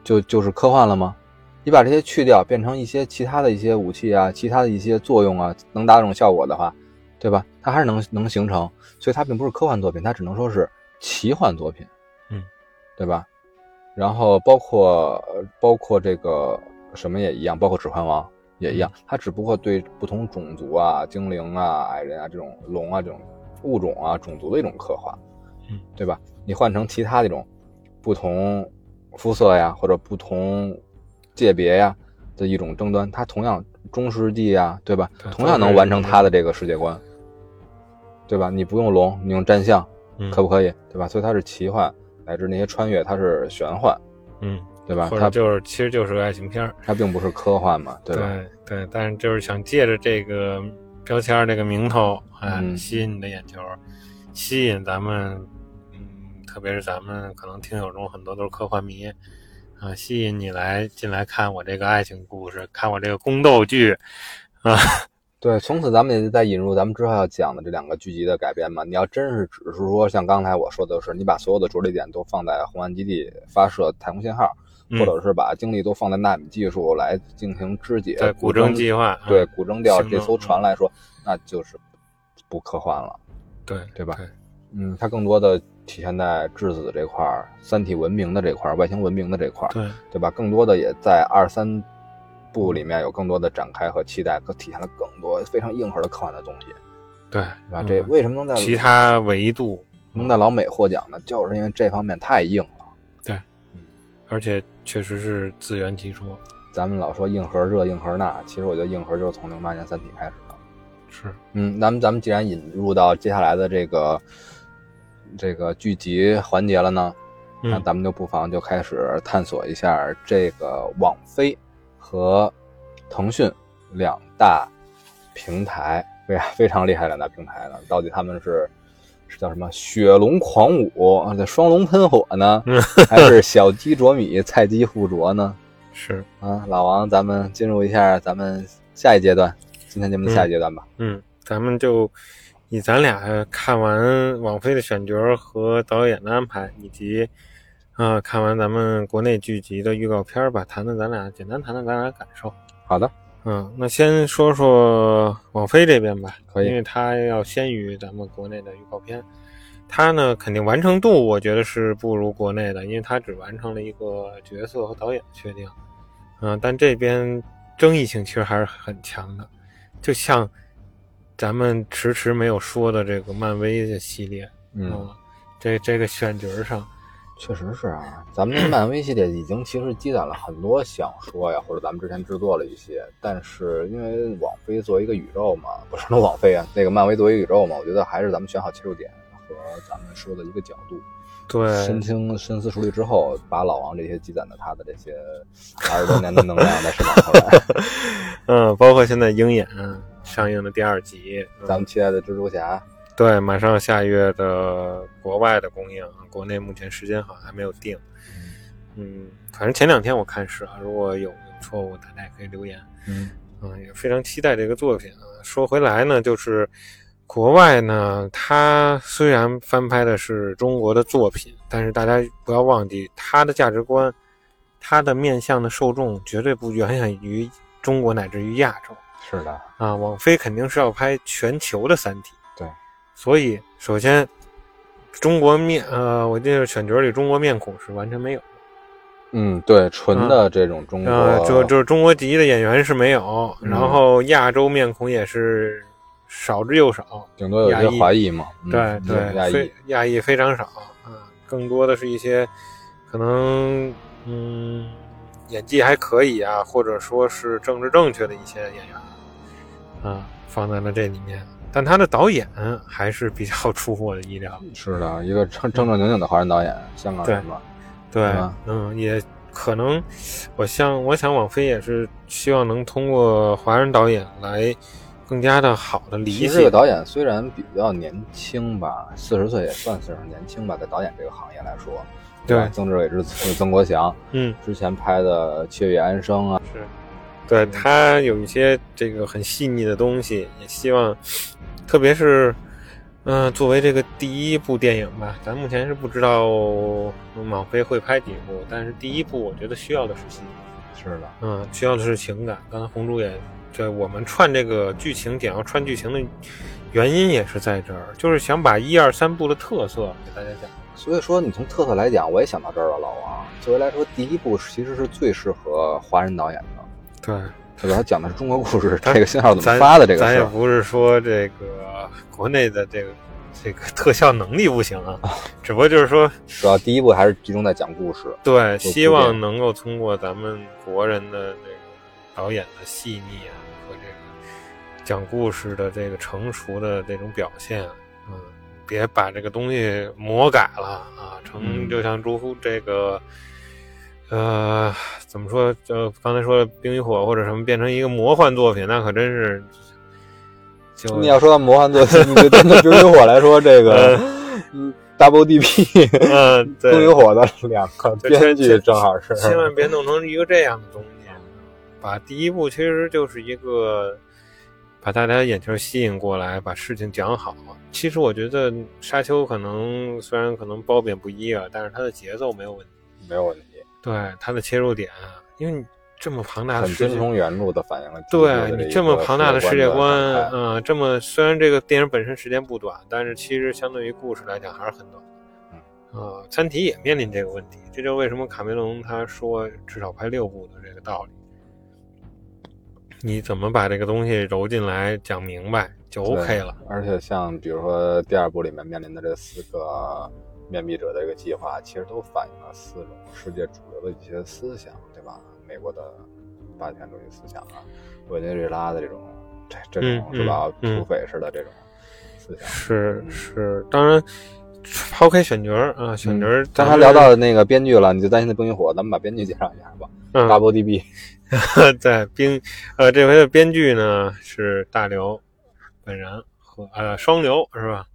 就就是科幻了吗？你把这些去掉，变成一些其他的一些武器啊，其他的一些作用啊，能达到这种效果的话，对吧？它还是能能形成，所以它并不是科幻作品，它只能说是奇幻作品，嗯，对吧？然后包括呃包括这个什么也一样，包括《指环王》也一样，它只不过对不同种族啊、精灵啊、矮人啊这种龙啊这种物种啊、种族的一种刻画，嗯，对吧？你换成其他这种不同肤色呀，或者不同界别呀的一种争端，它同样中世纪呀，对吧？同样能完成它的这个世界观，对吧？你不用龙，你用战象，嗯可不可以？对吧？所以它是奇幻，乃至那些穿越它是玄幻，嗯，对吧？它就是其实就是个爱情片儿，它并不是科幻嘛，对吧？对对，但是就是想借着这个标签这个名头，哎，嗯吸引你的眼球，吸引咱们，嗯，特别是咱们可能听友中很多都是科幻迷，啊，吸引你来进来看我这个爱情故事，看我这个宫斗剧，啊，对，从此咱们也再引入咱们之后要讲的这两个剧集的改编嘛。你要真是只是说像刚才我说的是，你把所有的着力点都放在红岸基地发射太空信号，嗯或者是把精力都放在纳米技术来进行肢解、在古筝计划，对啊古筝掉这艘船来说，那就是不科幻了。对对吧对，嗯，它更多的体现在质子这块儿、三体文明的这块儿、外星文明的这块儿，对，对吧？更多的也在二三部里面有更多的展开和期待，可体现了更多非常硬核的科幻的东西，对，对吧？嗯这为什么能在其他维度，能在老美获奖呢？就是因为这方面太硬了。对而且确实是自圆其说，咱们老说硬核这硬核那，其实我觉得硬核就是从零八年《三体》开始的。是，嗯，咱们咱们既然引入到接下来的这个这个剧集环节了呢，那嗯咱们就不妨就开始探索一下这个网飞和腾讯两大平台，非常非常厉害两大平台呢，到底他们是是叫什么雪龙狂舞啊，这双龙喷火呢，嗯 还是小鸡啄米，菜鸡互啄呢？是，啊，老王，咱们进入一下咱们下一阶段，今天节目的下一阶段吧。嗯，咱们就以咱俩看完网飞的选角和导演的安排，以及啊、呃看完咱们国内剧集的预告片吧，谈谈咱俩简单谈谈咱俩的感受。好的，嗯，那先说说网飞这边吧，可以因为它要先于咱们国内的预告片。它呢，肯定完成度我觉得是不如国内的，因为它只完成了一个角色和导演确定。嗯、但这边争议性其实还是很强的，就像咱们迟迟没有说的这个漫威的系列，嗯，嗯，这这个选角上，确实是啊，咱们的漫威系列已经其实积攒了很多想说呀，或者咱们之前制作了一些，但是因为网飞作为一个宇宙嘛，不是说网飞啊，那个漫威作为宇宙嘛，我觉得还是咱们选好切入点和咱们说的一个角度，对，深清深思熟虑之后，把老王这些积攒的他的这些二十多年的能量再释放出来。嗯，包括现在鹰眼上映的第二集，嗯咱们期待的蜘蛛侠，对，马上下月的国外的公映，国内目前时间好像还没有定。嗯，反正前两天我看是啊，如果有有错误，大家也可以留言。嗯嗯，也非常期待这个作品啊。说回来呢，就是国外呢，它虽然翻拍的是中国的作品，但是大家不要忘记，它的价值观，它的面向的受众绝对不远远于中国乃至于亚洲。是的，啊，网飞肯定是要拍全球的《三体》。对，所以首先，中国面呃，我记得选角里中国面孔是完全没有，嗯，对，纯的这种中国，呃，就就是中国籍的演员是没有，嗯然后亚洲面孔也是少之又少，顶多有些华裔嘛，嗯对对，亚裔。非，亚裔非常少啊，更多的是一些可能嗯演技还可以啊，或者说是政治正确的一些演员啊，放在了这里面。但他的导演还是比较 出乎我的意料，是的，一个正正正经经的华人导演，香港人嘛，对嗯，也可能我想，我想网飞也是希望能通过华人导演来更加的好的理解其实这个导演虽然比较年轻吧，四十岁也算是年轻吧，在导演这个行业来说，对曾志伟是曾国祥，嗯，之前拍的《七月与安生》啊，是，对他有一些这个很细腻的东西，也希望，特别是，嗯、作为这个第一部电影吧，咱目前是不知道网飞会拍几部，但是第一部我觉得需要的是细腻，是的，嗯，需要的是情感。刚才红珠也，这我们串这个剧情点要串剧情的原因也是在这儿，就是想把一二三部的特色给大家讲。所以说你从特色来讲，我也想到这儿了，老王。作为来说，第一部其实是最适合华人导演的，对，对吧？他讲的是中国故事，咱这个信号怎么发的这个咱也。不是说这个国内的这个这个特效能力不行啊，只不过就是说，主要第一步还是集中在讲故事。对，希望能够通过咱们国人的这个导演的细腻啊和这个讲故事的这个成熟的这种表现，嗯，别把这个东西魔改了啊，成嗯就像朱这个。呃，怎么说？就刚才说的《冰与火》或者什么，变成一个魔幻作品，那可真是就你要说到魔幻作品，你就针对《冰与火》来说，这个嗯 Double DP 嗯，《对冰与火》的两个对编剧正好是千万别弄成一个这样的东西。把第一部其实就是一个把大家眼球吸引过来，把事情讲好。其实我觉得《沙丘》可能虽然可能褒贬不一啊，但是它的节奏没有问题，没有问题，对它的切入点，因为你这么庞大的很世界遵，从原著的反映了对你这么庞大的世界观，嗯、这么虽然这个电影本身时间不短，但是其实相对于故事来讲还是很短。嗯啊，《三体》也面临这个问题，这就是为什么卡梅隆他说至少拍六部的这个道理。你怎么把这个东西揉进来讲明白就 OK 了？而且像比如说第二部里面面临的这四个面壁者的这个计划，其实都反映了四种世界主流的一些思想，对吧？美国的霸权主义思想啊，委内瑞拉的这种这这种、嗯是吧？嗯土匪式的这种思想。是是，当然抛开选角儿啊，选角儿刚才聊到那个编剧了，你就担心那《冰与火》，咱们把编剧介绍一下吧。嗯 Double DB，在冰呃这回的编剧呢是大刘本人和呃双流是吧？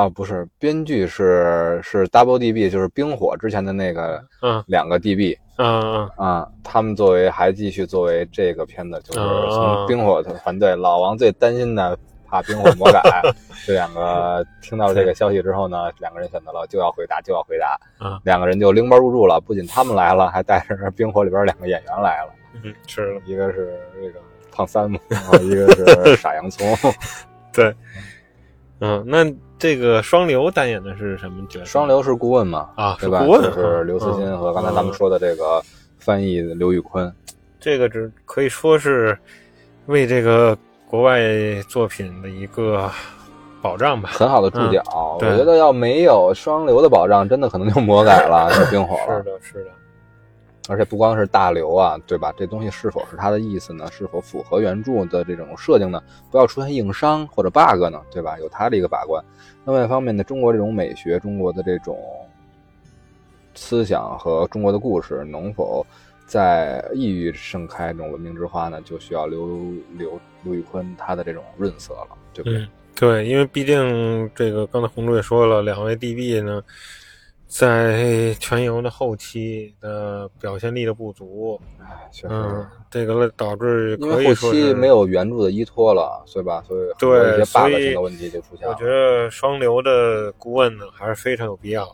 啊，不是，编剧是是 Double DB，就是冰火之前的那个嗯。两个 DB 嗯嗯。啊，他们作为还继续作为这个片子，就是啊从冰火的团队，老王最担心的怕冰火魔改，这两个听到这个消息之后呢，两个人选择了就要回答就要回答，嗯。两个人就拎包入住了，不仅他们来了，还带着冰火里边两个演员来了，嗯是，一个是这个胖三嘛，然后一个是 傻洋葱。对，嗯，那这个双流担演的是什么角色？双流是顾问嘛，啊，对吧？顾问就是刘慈欣嗯和刚才咱们说的这个翻译刘宇坤，这个只可以说是为这个国外作品的一个保障吧。很好的注脚。我觉得要没有双流的保障，真的可能就魔改了，就冰火了。是的，是的，而且不光是大刘啊，对吧？这东西是否是他的意思呢？是否符合原著的这种设定呢？不要出现硬伤或者 bug 呢？对吧？有他的一个把关。另外一方面呢，中国这种美学，中国的这种思想和中国的故事，能否在异域盛开这种文明之花呢？就需要刘刘刘宇坤他的这种润色了，对不对？对，因为毕竟这个刚才红珠也说了，两位 DB 呢，在全游的后期的表现力的不足，哎，确实。嗯，这个导致可因为后以说是期没。有原著的依托了，对吧？所以对所以性的问题就出现了。我觉得双流的顾问呢还是非常有必要的。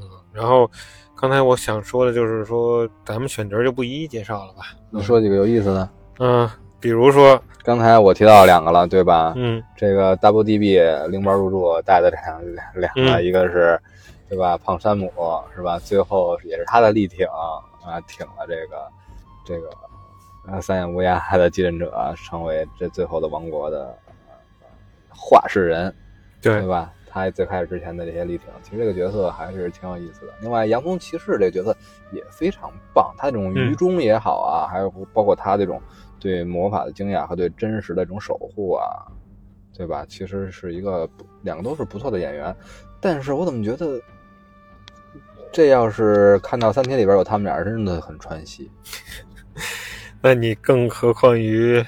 嗯，然后刚才我想说的就是说，咱们选角就不一一介绍了吧。你说几个有意思的？嗯，比如说，刚才我提到两个了，对吧？嗯这个 Double DB 拎包入住带的这两两两个，嗯一个是，对吧？胖山姆是吧？最后也是他的力挺啊，挺了这个这个呃三眼乌鸦的继任者，成为这最后的王国的呃话事人，对对吧？他最开始之前的这些力挺，其实这个角色还是挺有意思的。另外，洋葱骑士这个角色也非常棒，他这种愚忠也好啊，还有包括他这种对魔法的惊讶和对真实的这种守护啊，对吧？其实是一个两个都是不错的演员，但是我怎么觉得这要是看到《三体》里边有他们俩，真的很传奇。那你更何况于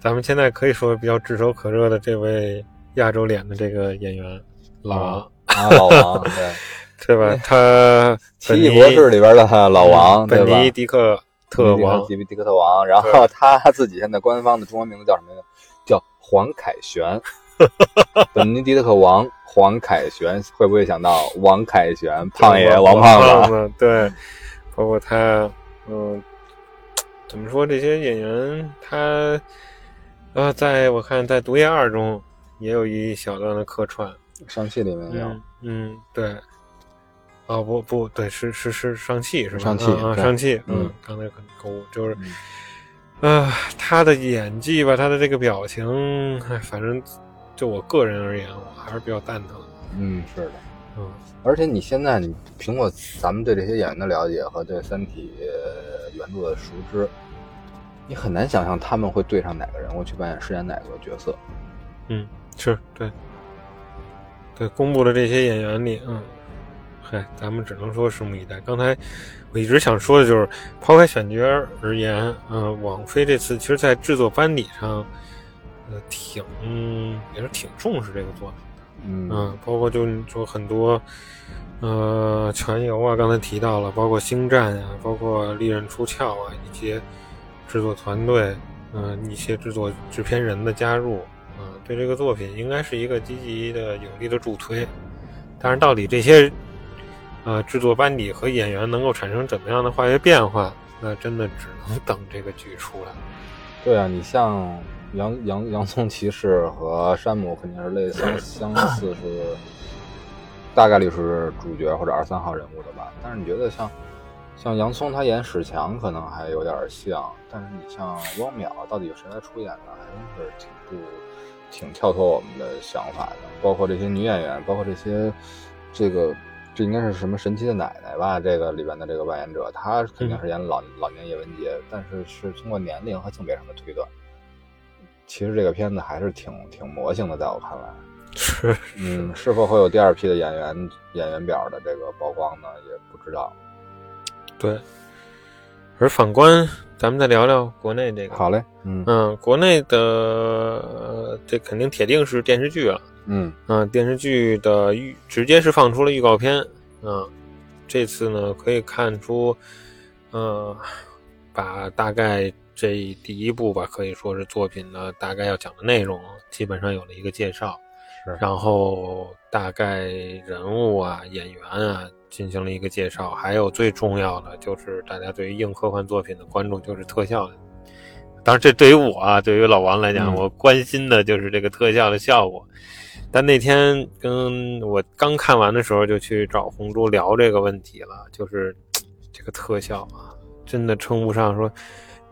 咱们现在可以说比较炙手可热的这位亚洲脸的这个演员老王啊，老王，对对吧？他《奇异博士》里边的老王，本对吧？尼迪克特王，迪迪克特王，然后他自己现在官方的中文名字叫什么呀？叫黄凯旋。本尼迪克特王黄凯旋，会不会想到王凯旋胖爷王胖子？对，包括他，嗯，怎么说？这些演员，他呃，在我看在《毒液二》中也有一小段的客串，上汽里面有，嗯，对。哦不不对，是是是上汽是吧？上汽啊，上汽。嗯，刚才很勾，就是，啊，他的演技吧，他的这个表情，哎，反正就我个人而言，我还是比较蛋疼。嗯，是的，嗯。而且你现在，你凭我咱们对这些演员的了解和对《三体》原著的熟知，你很难想象他们会对上哪个人物去扮演饰演哪个角色。嗯，是对。对，公布的这些演员里，嗯。嗨，咱们只能说拭目以待。刚才我一直想说的就是，抛开选角而言，嗯，网飞这次其实在制作班底上，呃，挺也是挺重视这个作品的。嗯，包括就就很多，呃，全游啊，刚才提到了，包括星战啊，包括利刃出鞘啊，一些制作团队，嗯，一些制作制片人的加入，啊，对这个作品应该是一个积极的、有力的助推。但是到底这些。呃，制作班底和演员能够产生怎么样的化学变化？那真的只能等这个剧出来。对啊，你像洋洋洋葱骑士和山姆肯定是类相相似，是大概率是主角或者二三号人物的吧。但是你觉得像像洋葱他演史强可能还有点像，但是你像汪淼到底有谁来出演呢？还真是挺不挺跳脱我们的想法的。包括这些女演员，包括这些这个。这应该是什么神奇的奶奶吧？这个里边的这个扮演者，她肯定是演老老年叶文洁，但是是通过年龄和性别上的推断。其实这个片子还是挺挺魔性的，在我看来。是，嗯，是否会有第二批的演员演员表的这个曝光呢？也不知道。对。而反观，咱们再聊聊国内这个。好嘞。嗯嗯，国内的这肯定铁定是电视剧了。嗯嗯，电视剧的预直接是放出了预告片，嗯，这次呢可以看出，嗯，把大概这第一部吧，可以说是作品的大概要讲的内容，基本上有了一个介绍，是，然后大概人物啊、演员啊进行了一个介绍，还有最重要的就是大家对于硬科幻作品的关注就是特效，当然这对于我啊，对于老王来讲，我关心的就是这个特效的效果。但那天跟我刚看完的时候，就去找红珠聊这个问题了。就是这个特效啊，真的称不上说，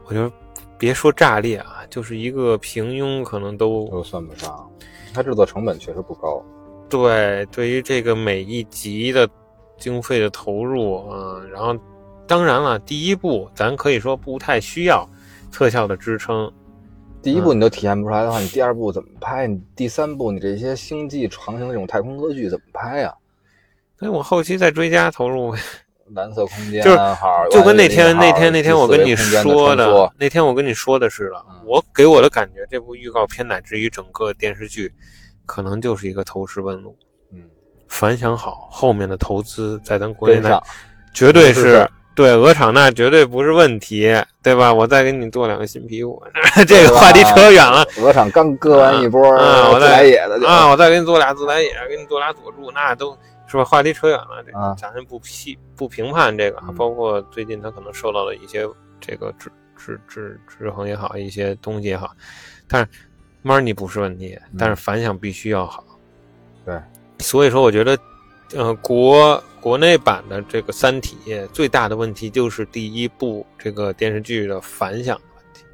我觉得别说炸裂啊，就是一个平庸，可能都都算不上。它制作成本确实不高。对，对于这个每一集的经费的投入嗯，然后当然了，第一部咱可以说不太需要特效的支撑。第一部你都体现不出来的话，你第二部怎么拍？你第三部你这些星际航行这种太空歌剧怎么拍呀？所以我后期再追加投入。蓝色空间就是就跟那天那天那天我跟你说的那天我跟你说的是了，我给我的感觉，这部预告片乃至于整个电视剧，可能就是一个投石问路。嗯，反响好，后面的投资在咱国内绝对是。对，鹅厂那绝对不是问题，对吧？我再给你做两个新皮肤，这个话题扯远了。鹅厂刚割完一波自来也的啊，我再给你做俩自来也，给你做俩佐助，那都是吧？话题扯远了，这咱不批不评判这个。包括最近他可能受到了一些这个制制制制衡也好，一些东西也好，但是 money 不是问题，但是反响必须要好。对，所以说我觉得。呃，国国内版的这个《三体》最大的问题就是第一部这个电视剧的反响问题。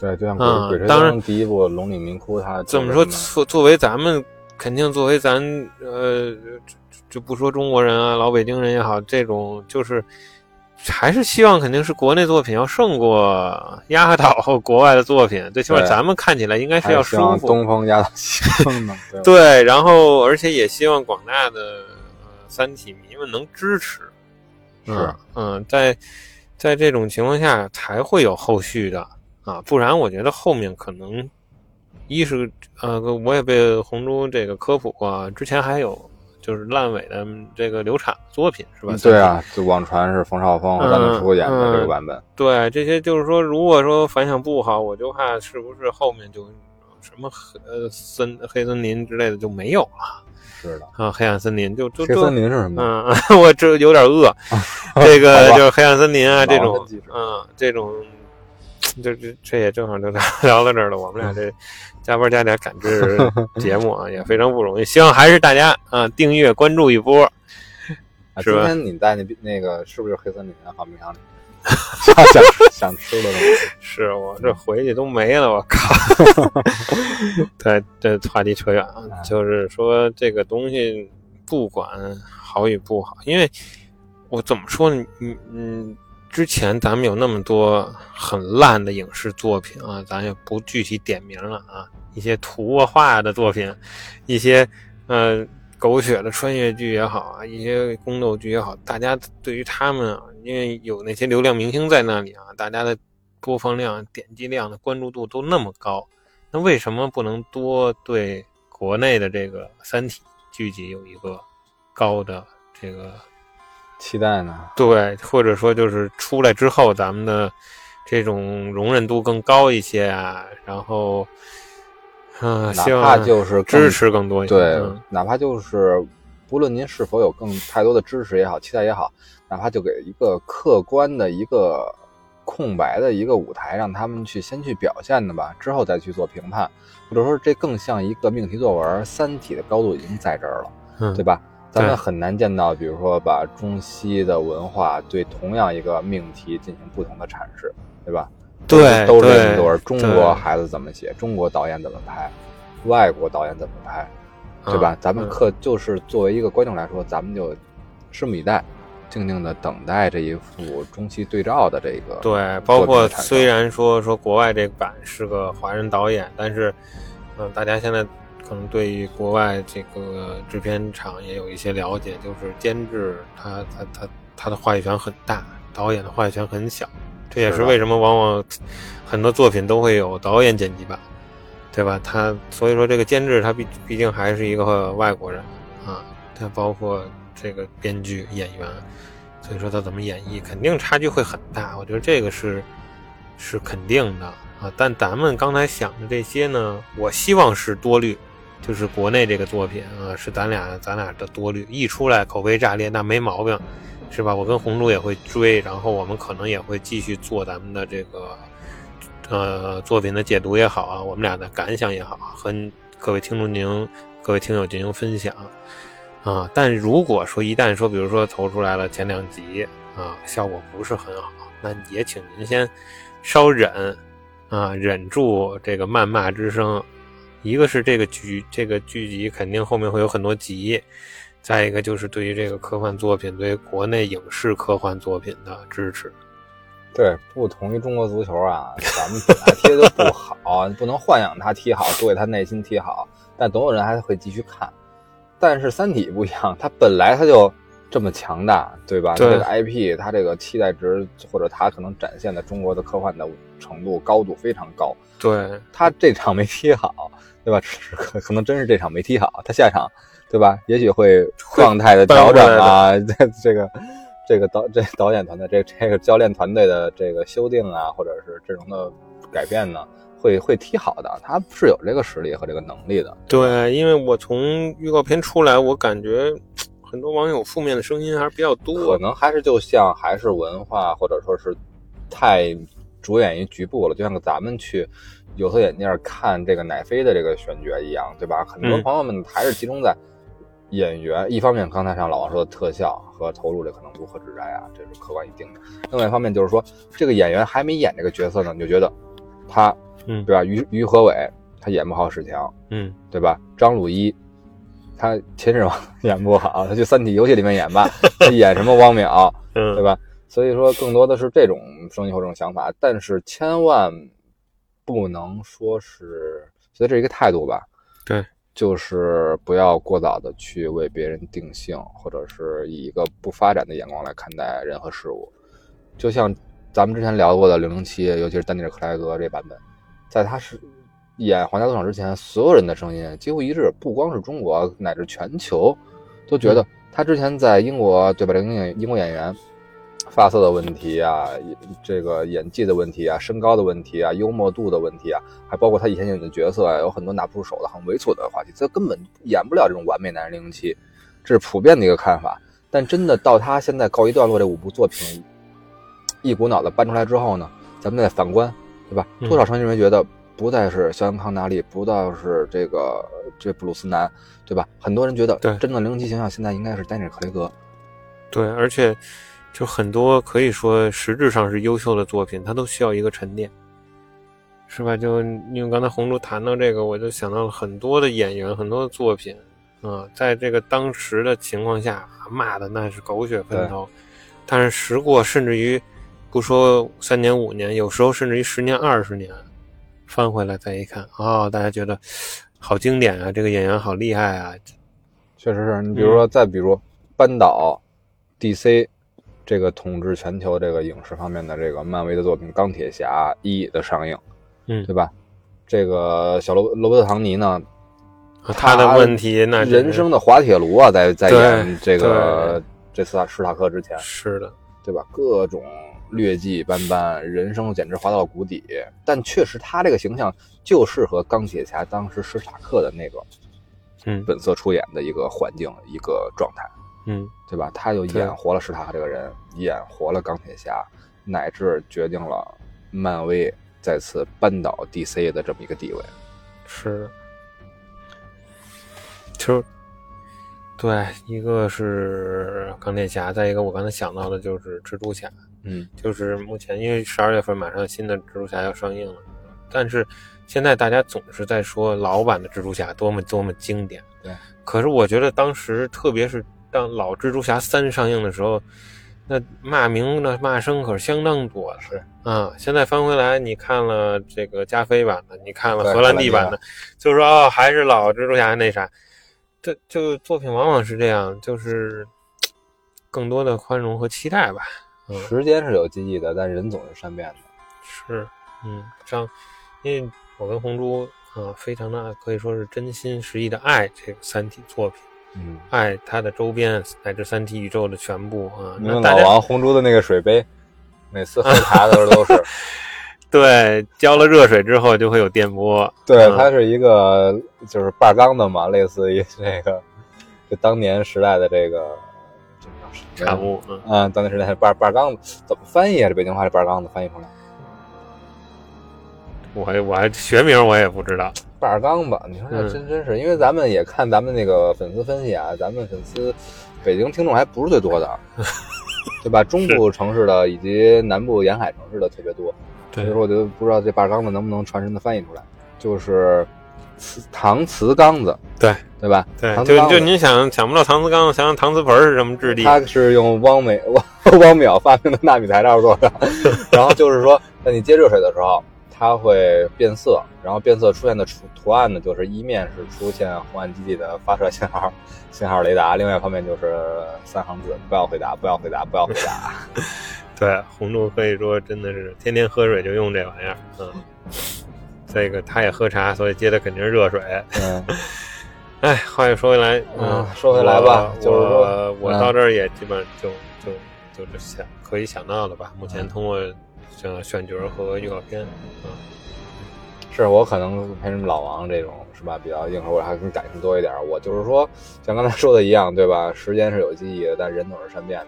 对，就像《鬼吹灯》第一部《龙岭鸣窟》，它怎么说？作作为咱们肯定作为咱呃，就不说中国人啊，老北京人也好，这种就是还是希望肯定是国内作品要胜过压倒国外的作品，最起码咱们看起来应该是要舒服。东风压倒西风嘛。对，然后而且也希望广大的呃。三体迷们能支持，嗯嗯，在在这种情况下才会有后续的啊，不然我觉得后面可能一是呃，我也被红猪这个科普过，之前还有就是烂尾的这个流产作品是吧？对啊，就网传是冯绍峰和张静初演的这个版本。对，这些就是说，如果说反响不好，我就怕是不是后面就什么呃森黑森林之类的就没有了。是的啊，黑暗森林就就黑森林是什么？嗯，我这有点饿。这个就是黑暗森林啊，这种嗯，这种就这这也正好就 聊到这儿了。我们俩这加班加点赶制 节目啊，也非常不容易。希望还是大家啊订阅关注一波。啊今天你带那那个是不是黑森林啊？好冰箱里。想想吃的东西，是我这回去都没了，我靠！对，这话题扯远了，就是说这个东西不管好与不好，因为我怎么说呢？嗯嗯，之前咱们有那么多很烂的影视作品啊，咱也不具体点名了啊，一些图啊画的作品，一些呃。狗血的穿越剧也好啊，一些宫斗剧也好，大家对于他们啊，因为有那些流量明星在那里啊，大家的播放量、点击量的关注度都那么高，那为什么不能多对国内的这个《三体》剧集有一个高的这个期待呢？对，或者说就是出来之后，咱们的这种容忍度更高一些啊，然后。嗯，哪怕就是支持更多一些，对，哪怕就是不论您是否有更太多的支持也好，期待也好，哪怕就给一个客观的一个空白的一个舞台，让他们去先去表现的吧，之后再去做评判，或者说这更像一个命题作文，《三体》的高度已经在这儿了，对吧？咱们很难见到，比如说把中西的文化对同样一个命题进行不同的阐释，对吧？对，都是这么中国孩子怎么写，中国导演怎么拍，外国导演怎么拍，对吧？咱们可就是作为一个观众来说，咱们就拭目以待，静静的等待这一幅中西对照的这个。对，包括虽然说说国外这版是个华人导演，但是，嗯，大家现在可能对于国外这个制片厂也有一些了解，就是监制他他他他的话语权很大，导演的话语权很小。这也是为什么往往很多作品都会有导演剪辑版，对吧？他所以说这个监制他毕毕竟还是一个外国人啊，他包括这个编剧演员，所以说他怎么演绎肯定差距会很大。我觉得这个是是肯定的啊。但咱们刚才想的这些呢，我希望是多虑，就是国内这个作品啊，是咱俩咱俩的多虑，一出来口碑炸裂那没毛病。是吧？我跟红猪也会追，然后我们可能也会继续做咱们的这个呃作品的解读也好啊，我们俩的感想也好，和各位听众您、各位听友进行分享啊。但如果说一旦说，比如说投出来了前两集啊，效果不是很好，那也请您先稍忍啊，忍住这个谩骂之声。一个是这个剧这个剧集肯定后面会有很多集。再一个就是对于这个科幻作品，对国内影视科幻作品的支持。对，不同于中国足球啊，咱们本来踢的不好，不能幻想他踢好，多给他内心踢好，但总有人还会继续看。但是《三体》不一样，它本来它就这么强大，对吧？这个 IP，它这个期待值或者它可能展现的中国的科幻的程度高度非常高。对，他这场没踢好，对吧？可可能真是这场没踢好，他下场。对吧？也许会状态的调整啊，这这个这个导这导演团队这这个教练团队的这个修订啊，或者是阵容的改变呢，会会踢好的。他是有这个实力和这个能力的。对，因为我从预告片出来，我感觉很多网友负面的声音还是比较多。可能还是就像还是文化或者说是太着眼于局部了，就像咱们去有色眼镜看这个奶飞的这个选角一样，对吧？很多朋友们还是集中在。演员一方面，刚才像老王说的特效和投入这可能如何指摘啊，这是客观一定的。另外一方面就是说，这个演员还没演这个角色呢，你就觉得他，嗯，对吧？于于和伟他演不好史强，嗯，对吧？张鲁一他秦始皇演不好，他去《三体》游戏里面演吧，他演什么汪淼，对吧？所以说，更多的是这种声音或这种想法，但是千万不能说是，所以这是一个态度吧？对。就是不要过早的去为别人定性，或者是以一个不发展的眼光来看待人和事物。就像咱们之前聊过的《零零七》，尤其是丹尼尔·克莱格这版本，在他是演《皇家赌场》之前，所有人的声音几乎一致，不光是中国，乃至全球，都觉得他之前在英国，对吧？这个英英国演员。发色的问题啊，这个演技的问题啊，身高的问题啊，幽默度的问题啊，还包括他以前演的角色啊，有很多拿不出手的很猥琐的话题，他根本演不了这种完美男人零零七，这是普遍的一个看法。但真的到他现在告一段落，这五部作品一股脑的搬出来之后呢，咱们再反观，对吧？多少声音人觉得不再是肖恩康纳利，不再是这个这布鲁斯南，对吧？很多人觉得，对，真的零零七形象现在应该是丹尼尔克雷格，对，而且。就很多可以说实质上是优秀的作品，它都需要一个沉淀，是吧？就因为刚才红珠谈到这个，我就想到了很多的演员，很多的作品，啊，在这个当时的情况下骂的那是狗血喷头，但是时过甚至于不说三年五年，有时候甚至于十年二十年，翻回来再一看，哦，大家觉得好经典啊，这个演员好厉害啊，确实是你比如说再比如班导，DC。这个统治全球这个影视方面的这个漫威的作品《钢铁侠一》的上映，嗯，对吧？这个小罗罗伯特唐尼呢，他的问题那人生的滑铁卢啊，在在演这个这次史塔克之前，是的，对吧？各种劣迹斑斑，人生简直滑到了谷底。但确实，他这个形象就适合钢铁侠当时史塔克的那个，嗯，本色出演的一个环境一个状态。嗯，对吧？他就演活了史塔克这个人，演活了钢铁侠，乃至决定了漫威再次扳倒 DC 的这么一个地位。是，就对，一个是钢铁侠，再一个我刚才想到的就是蜘蛛侠。嗯，就是目前因为十二月份马上新的蜘蛛侠要上映了，但是现在大家总是在说老版的蜘蛛侠多么多么经典。对，可是我觉得当时特别是。当老蜘蛛侠三上映的时候，那骂名的骂声可是相当多的。是啊，现在翻回来，你看了这个加菲版的，你看了荷兰弟版的，就是说哦，还是老蜘蛛侠那啥。这就作品往往是这样，就是 更多的宽容和期待吧。时间是有记忆的，但人总是善变的。是，嗯，像因为我跟红珠啊，非常的可以说是真心实意的爱这个三体作品。嗯，爱它的周边乃至三体宇宙的全部啊！那老王红珠的那个水杯，每次喝茶的时候都是。对，浇了热水之后就会有电波。对，它是一个就是半缸的嘛，类似于那个就当年时代的这个这个产物。嗯，当年时代的半半缸子怎么翻译啊？这北京话这半缸子翻译出来？我还我还学名我也不知道。半缸吧，你说这真真是，因为咱们也看咱们那个粉丝分析啊，咱们粉丝北京听众还不是最多的，对吧？中部城市的以及南部沿海城市的特别多，所以说我就不知道这半缸子能不能传神的翻译出来，就是瓷搪瓷缸子，对对吧？对，就就您想想不到搪瓷缸子，想想搪瓷盆是什么质地？它是用汪美汪汪淼发明的纳米材料做的，然后就是说，在你接热水的时候。它会变色，然后变色出现的图图案呢，就是一面是出现红岸基地的发射信号信号雷达，另外一方面就是三行字：不要回答，不要回答，不要回答。对，红柱可以说真的是天天喝水就用这玩意儿，嗯，这个他也喝茶，所以接的肯定是热水。嗯，哎，话又说回来，嗯，说回来吧，就是说我到这儿也基本就就就是想可以想到的吧，目前通过。像选角和预告片，嗯，是我可能陪什么老王这种是吧，比较硬核，我还更感情多一点。我就是说，像刚才说的一样，对吧？时间是有记忆的，但人总是善变的。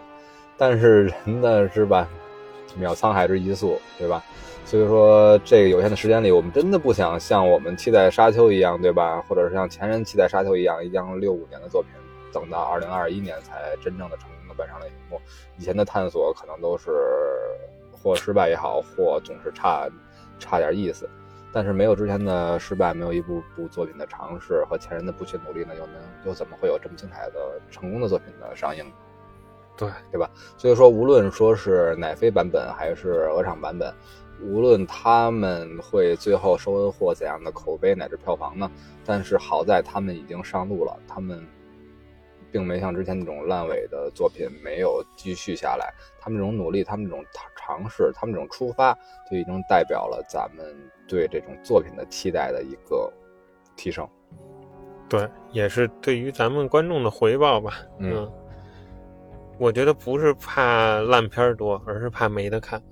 但是人的是吧，秒沧海之一粟，对吧？所以说，这个有限的时间里，我们真的不想像我们期待沙丘一样，对吧？或者是像前人期待沙丘一样，一样六五年的作品，等到二零二一年才真正的成功的搬上了荧幕。以前的探索可能都是。或失败也好，或总是差差点意思，但是没有之前的失败，没有一部部作品的尝试和前人的不懈努力呢，又能又怎么会有这么精彩的成功的作品的上映？对对吧？所以说，无论说是奶飞版本还是鹅厂版本，无论他们会最后收获怎样的口碑乃至票房呢？但是好在他们已经上路了，他们并没像之前那种烂尾的作品没有继续下来。他们这种努力，他们这种尝试，他们这种出发，就已经代表了咱们对这种作品的期待的一个提升。对，也是对于咱们观众的回报吧。嗯，我觉得不是怕烂片多，而是怕没得看。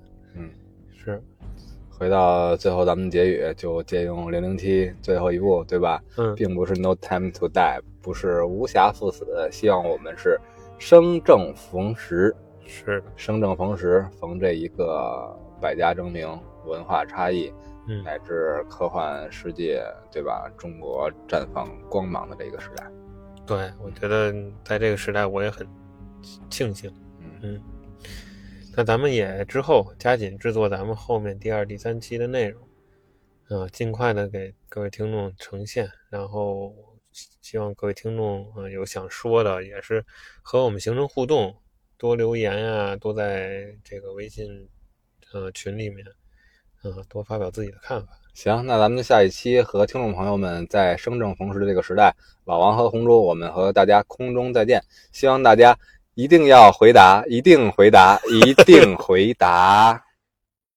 回到最后，咱们结语就借用《零零七》最后一部，对吧？嗯，并不是 No Time to Die，不是无暇赴死，希望我们是生正逢时，是生正逢时，逢这一个百家争鸣、文化差异，嗯，乃至科幻世界，对吧？中国绽放光芒的这个时代。对，我觉得在这个时代，我也很庆幸。嗯嗯。那咱们也之后加紧制作咱们后面第二、第三期的内容，啊，尽快的给各位听众呈现。然后希望各位听众啊有想说的，也是和我们形成互动，多留言啊，多在这个微信呃群里面，啊，多发表自己的看法。行，那咱们下一期和听众朋友们在生正逢时的这个时代，老王和红珠，我们和大家空中再见。希望大家。一定要回答，一定回答，一定回答。